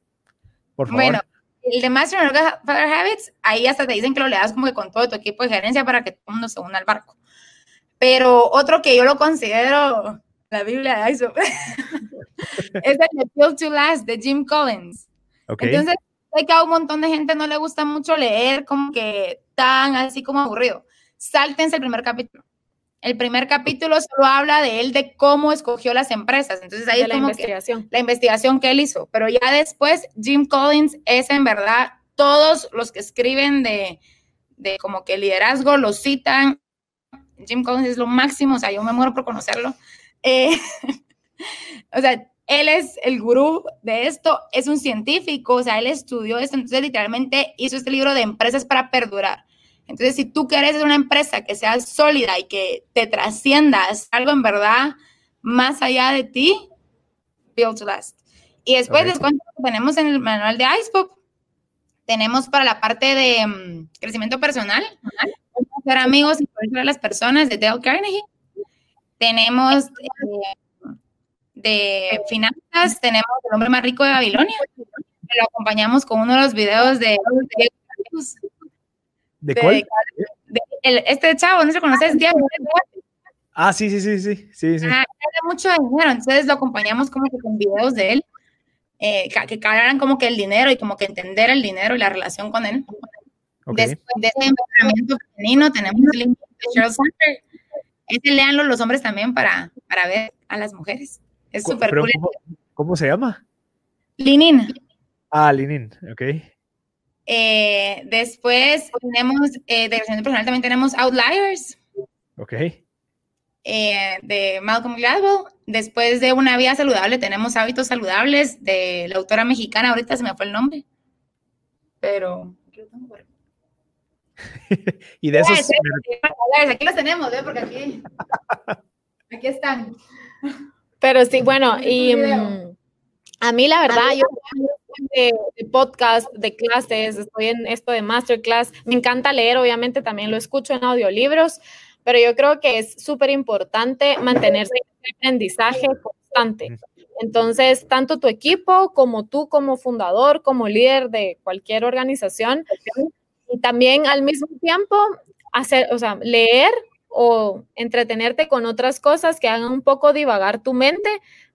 por favor. Bueno, el de Master Rockefeller Habits, ahí hasta te dicen que lo leas como que con todo tu equipo de gerencia para que todo el mundo se una al barco. Pero otro que yo lo considero la Biblia de eso es el de Build to Last de Jim Collins. Entonces, sé que a un montón de gente no le gusta mucho leer como que tan así como aburrido. Sáltense el primer capítulo. El primer capítulo solo habla de él, de cómo escogió las empresas. Entonces ahí es la investigación. la investigación que él hizo. Pero ya después, Jim Collins es en verdad, todos los que escriben de, de como que liderazgo lo citan. Jim Collins es lo máximo, o sea, yo me muero por conocerlo. Eh, o sea, él es el gurú de esto, es un científico, o sea, él estudió esto, entonces literalmente hizo este libro de empresas para perdurar. Entonces, si tú quieres una empresa que sea sólida y que te trasciendas algo en verdad más allá de ti, build to last. Y después cuento que tenemos en el manual de IcePop. Tenemos para la parte de mm, crecimiento personal, ser amigos y poder a las personas de Dale Carnegie. Tenemos eh, de finanzas, tenemos el hombre más rico de Babilonia. Lo acompañamos con uno de los videos de, ¿De cuál? este chavo, no se conoce, es Diego. Ah, sí, sí, sí, sí, sí, sí. Ah, mucho dinero, entonces lo acompañamos como que con videos de él, eh, que calaran como que el dinero y como que entender el dinero y la relación con él. Después de ese entrenamiento femenino tenemos el de Sheryl Sandberg. Ese leanlo los hombres también para, para ver a las mujeres. Es súper cool. ¿cómo, se llama? Linin. Ah, Linin, ok. Eh, después tenemos, eh, de crecimiento personal también tenemos Outliers. Ok. Eh, de Malcolm Gladwell. Después de Una Vida Saludable tenemos Hábitos Saludables de la autora mexicana, ahorita se me fue el nombre. Pero... y de esos... Aquí los tenemos, ¿eh? Porque aquí, aquí están. Pero sí, bueno, y mm, a mí la verdad, yo de, podcast, de clases, estoy en esto de masterclass. Me encanta leer, obviamente también lo escucho en audiolibros, pero yo creo que es súper importante mantenerse en aprendizaje constante. Entonces, tanto tu equipo como tú como fundador, como líder de cualquier organización, y también al mismo tiempo hacer, o sea, leer o entretenerte con otras cosas que hagan un poco divagar tu mente,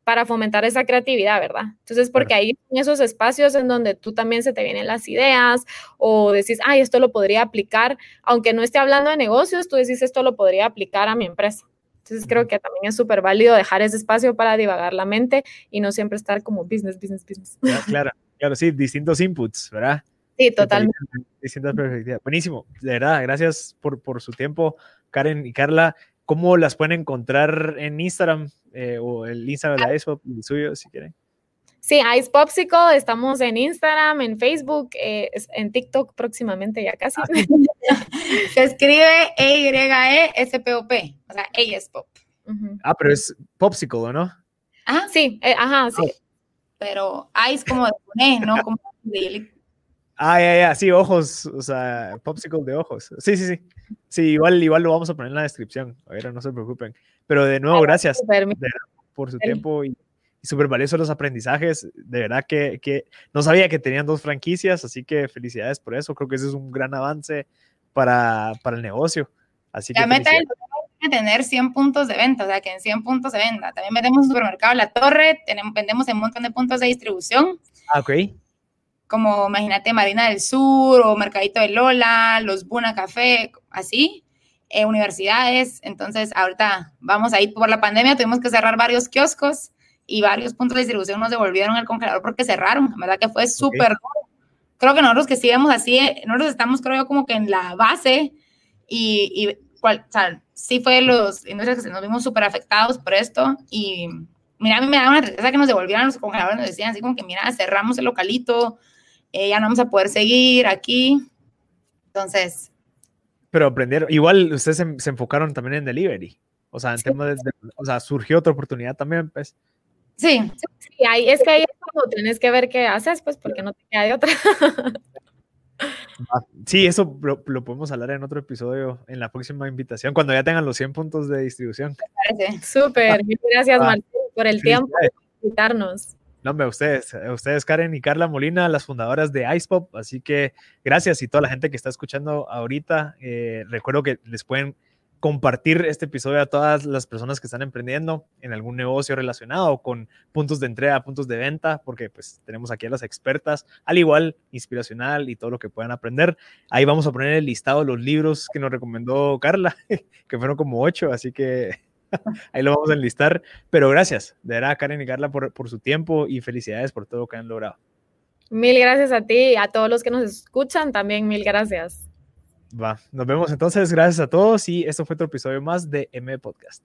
para fomentar esa creatividad, ¿verdad? Entonces, porque hay esos espacios en donde tú también se te vienen las ideas o decís, ay, esto lo podría aplicar, aunque no esté hablando de negocios, tú decís, esto lo podría aplicar a mi empresa. Entonces, creo que también es súper válido dejar ese espacio para divagar la mente y no siempre estar como business, business, business. Claro, claro, sí, distintos inputs, ¿verdad? Sí, totalmente. Distintas perspectivas. Buenísimo, de verdad, gracias por, por su tiempo, Karen y Carla. ¿Cómo las pueden encontrar en Instagram eh, o el Instagram de Ice el suyo, si quieren? Sí, Ice Popsicle, estamos en Instagram, en Facebook, eh, en TikTok próximamente ya casi. Ah, Se escribe E-Y-E-S-P-O-P, o sea, es Pop. Ah, pero es Popsicle, ¿no? Ah, sí, eh, ajá, sí. Pero Ice como de poner, ¿no? Como de Ah, ya, ya, sí, ojos, o sea, popsicle de ojos. Sí, sí, sí. Sí, igual, igual lo vamos a poner en la descripción. A ver, no se preocupen. Pero de nuevo, gracias por su tiempo y, súper valiosos los aprendizajes. De verdad que, que, no sabía que tenían dos franquicias, así que felicidades por eso. Creo que ese es un gran avance para, para el negocio. Así la meta es tener 100 puntos de venta, o sea, que en 100 puntos se venda. También vendemos en supermercado La Torre, tenemos, vendemos en un montón de puntos de distribución. Ah, ok como imagínate Marina del Sur o Mercadito de Lola, los Buna Café, así, eh, universidades. Entonces, ahorita vamos a ir por la pandemia, tuvimos que cerrar varios kioscos y varios puntos de distribución nos devolvieron el congelador porque cerraron. La verdad que fue súper Creo que nosotros que sí vemos así, eh, nosotros estamos, creo yo, como que en la base y, y cual, o sea, sí fue los industrias que nos vimos súper afectados por esto y mira, a mí me daba una tristeza que nos devolvieran los congeladores, nos decían así como que, mira, cerramos el localito, eh, ya no vamos a poder seguir aquí. Entonces. Pero aprendieron, igual ustedes se, enfocaron también en delivery. O sea, en temas de, o sea, surgió otra oportunidad también, pues. Sí. Sí, ahí, es que ahí es cuando tienes que ver qué haces, pues, porque no te queda de otra. Sí, eso lo, podemos hablar en otro episodio, en la próxima invitación, cuando ya tengan los 100 puntos de distribución. Súper, gracias, ah, por el tiempo de invitarnos. No, me ustedes, ustedes, Karen y Carla Molina, las fundadoras de IcePop. Así que gracias y toda la gente que está escuchando ahorita. Eh, recuerdo que les pueden compartir este episodio a todas las personas que están emprendiendo en algún negocio relacionado con puntos de entrega, puntos de venta, porque pues tenemos aquí a las expertas, al igual inspiracional y todo lo que puedan aprender. Ahí vamos a poner el listado de los libros que nos recomendó Carla, que fueron como ocho, así que ahí lo vamos a enlistar. Pero gracias, de verdad, Karen y Carla, por, por su tiempo y felicidades por todo lo que han logrado. Mil gracias a ti y a todos los que nos escuchan también, mil gracias. Va, nos vemos entonces, gracias a todos y esto fue otro episodio más de M Podcast.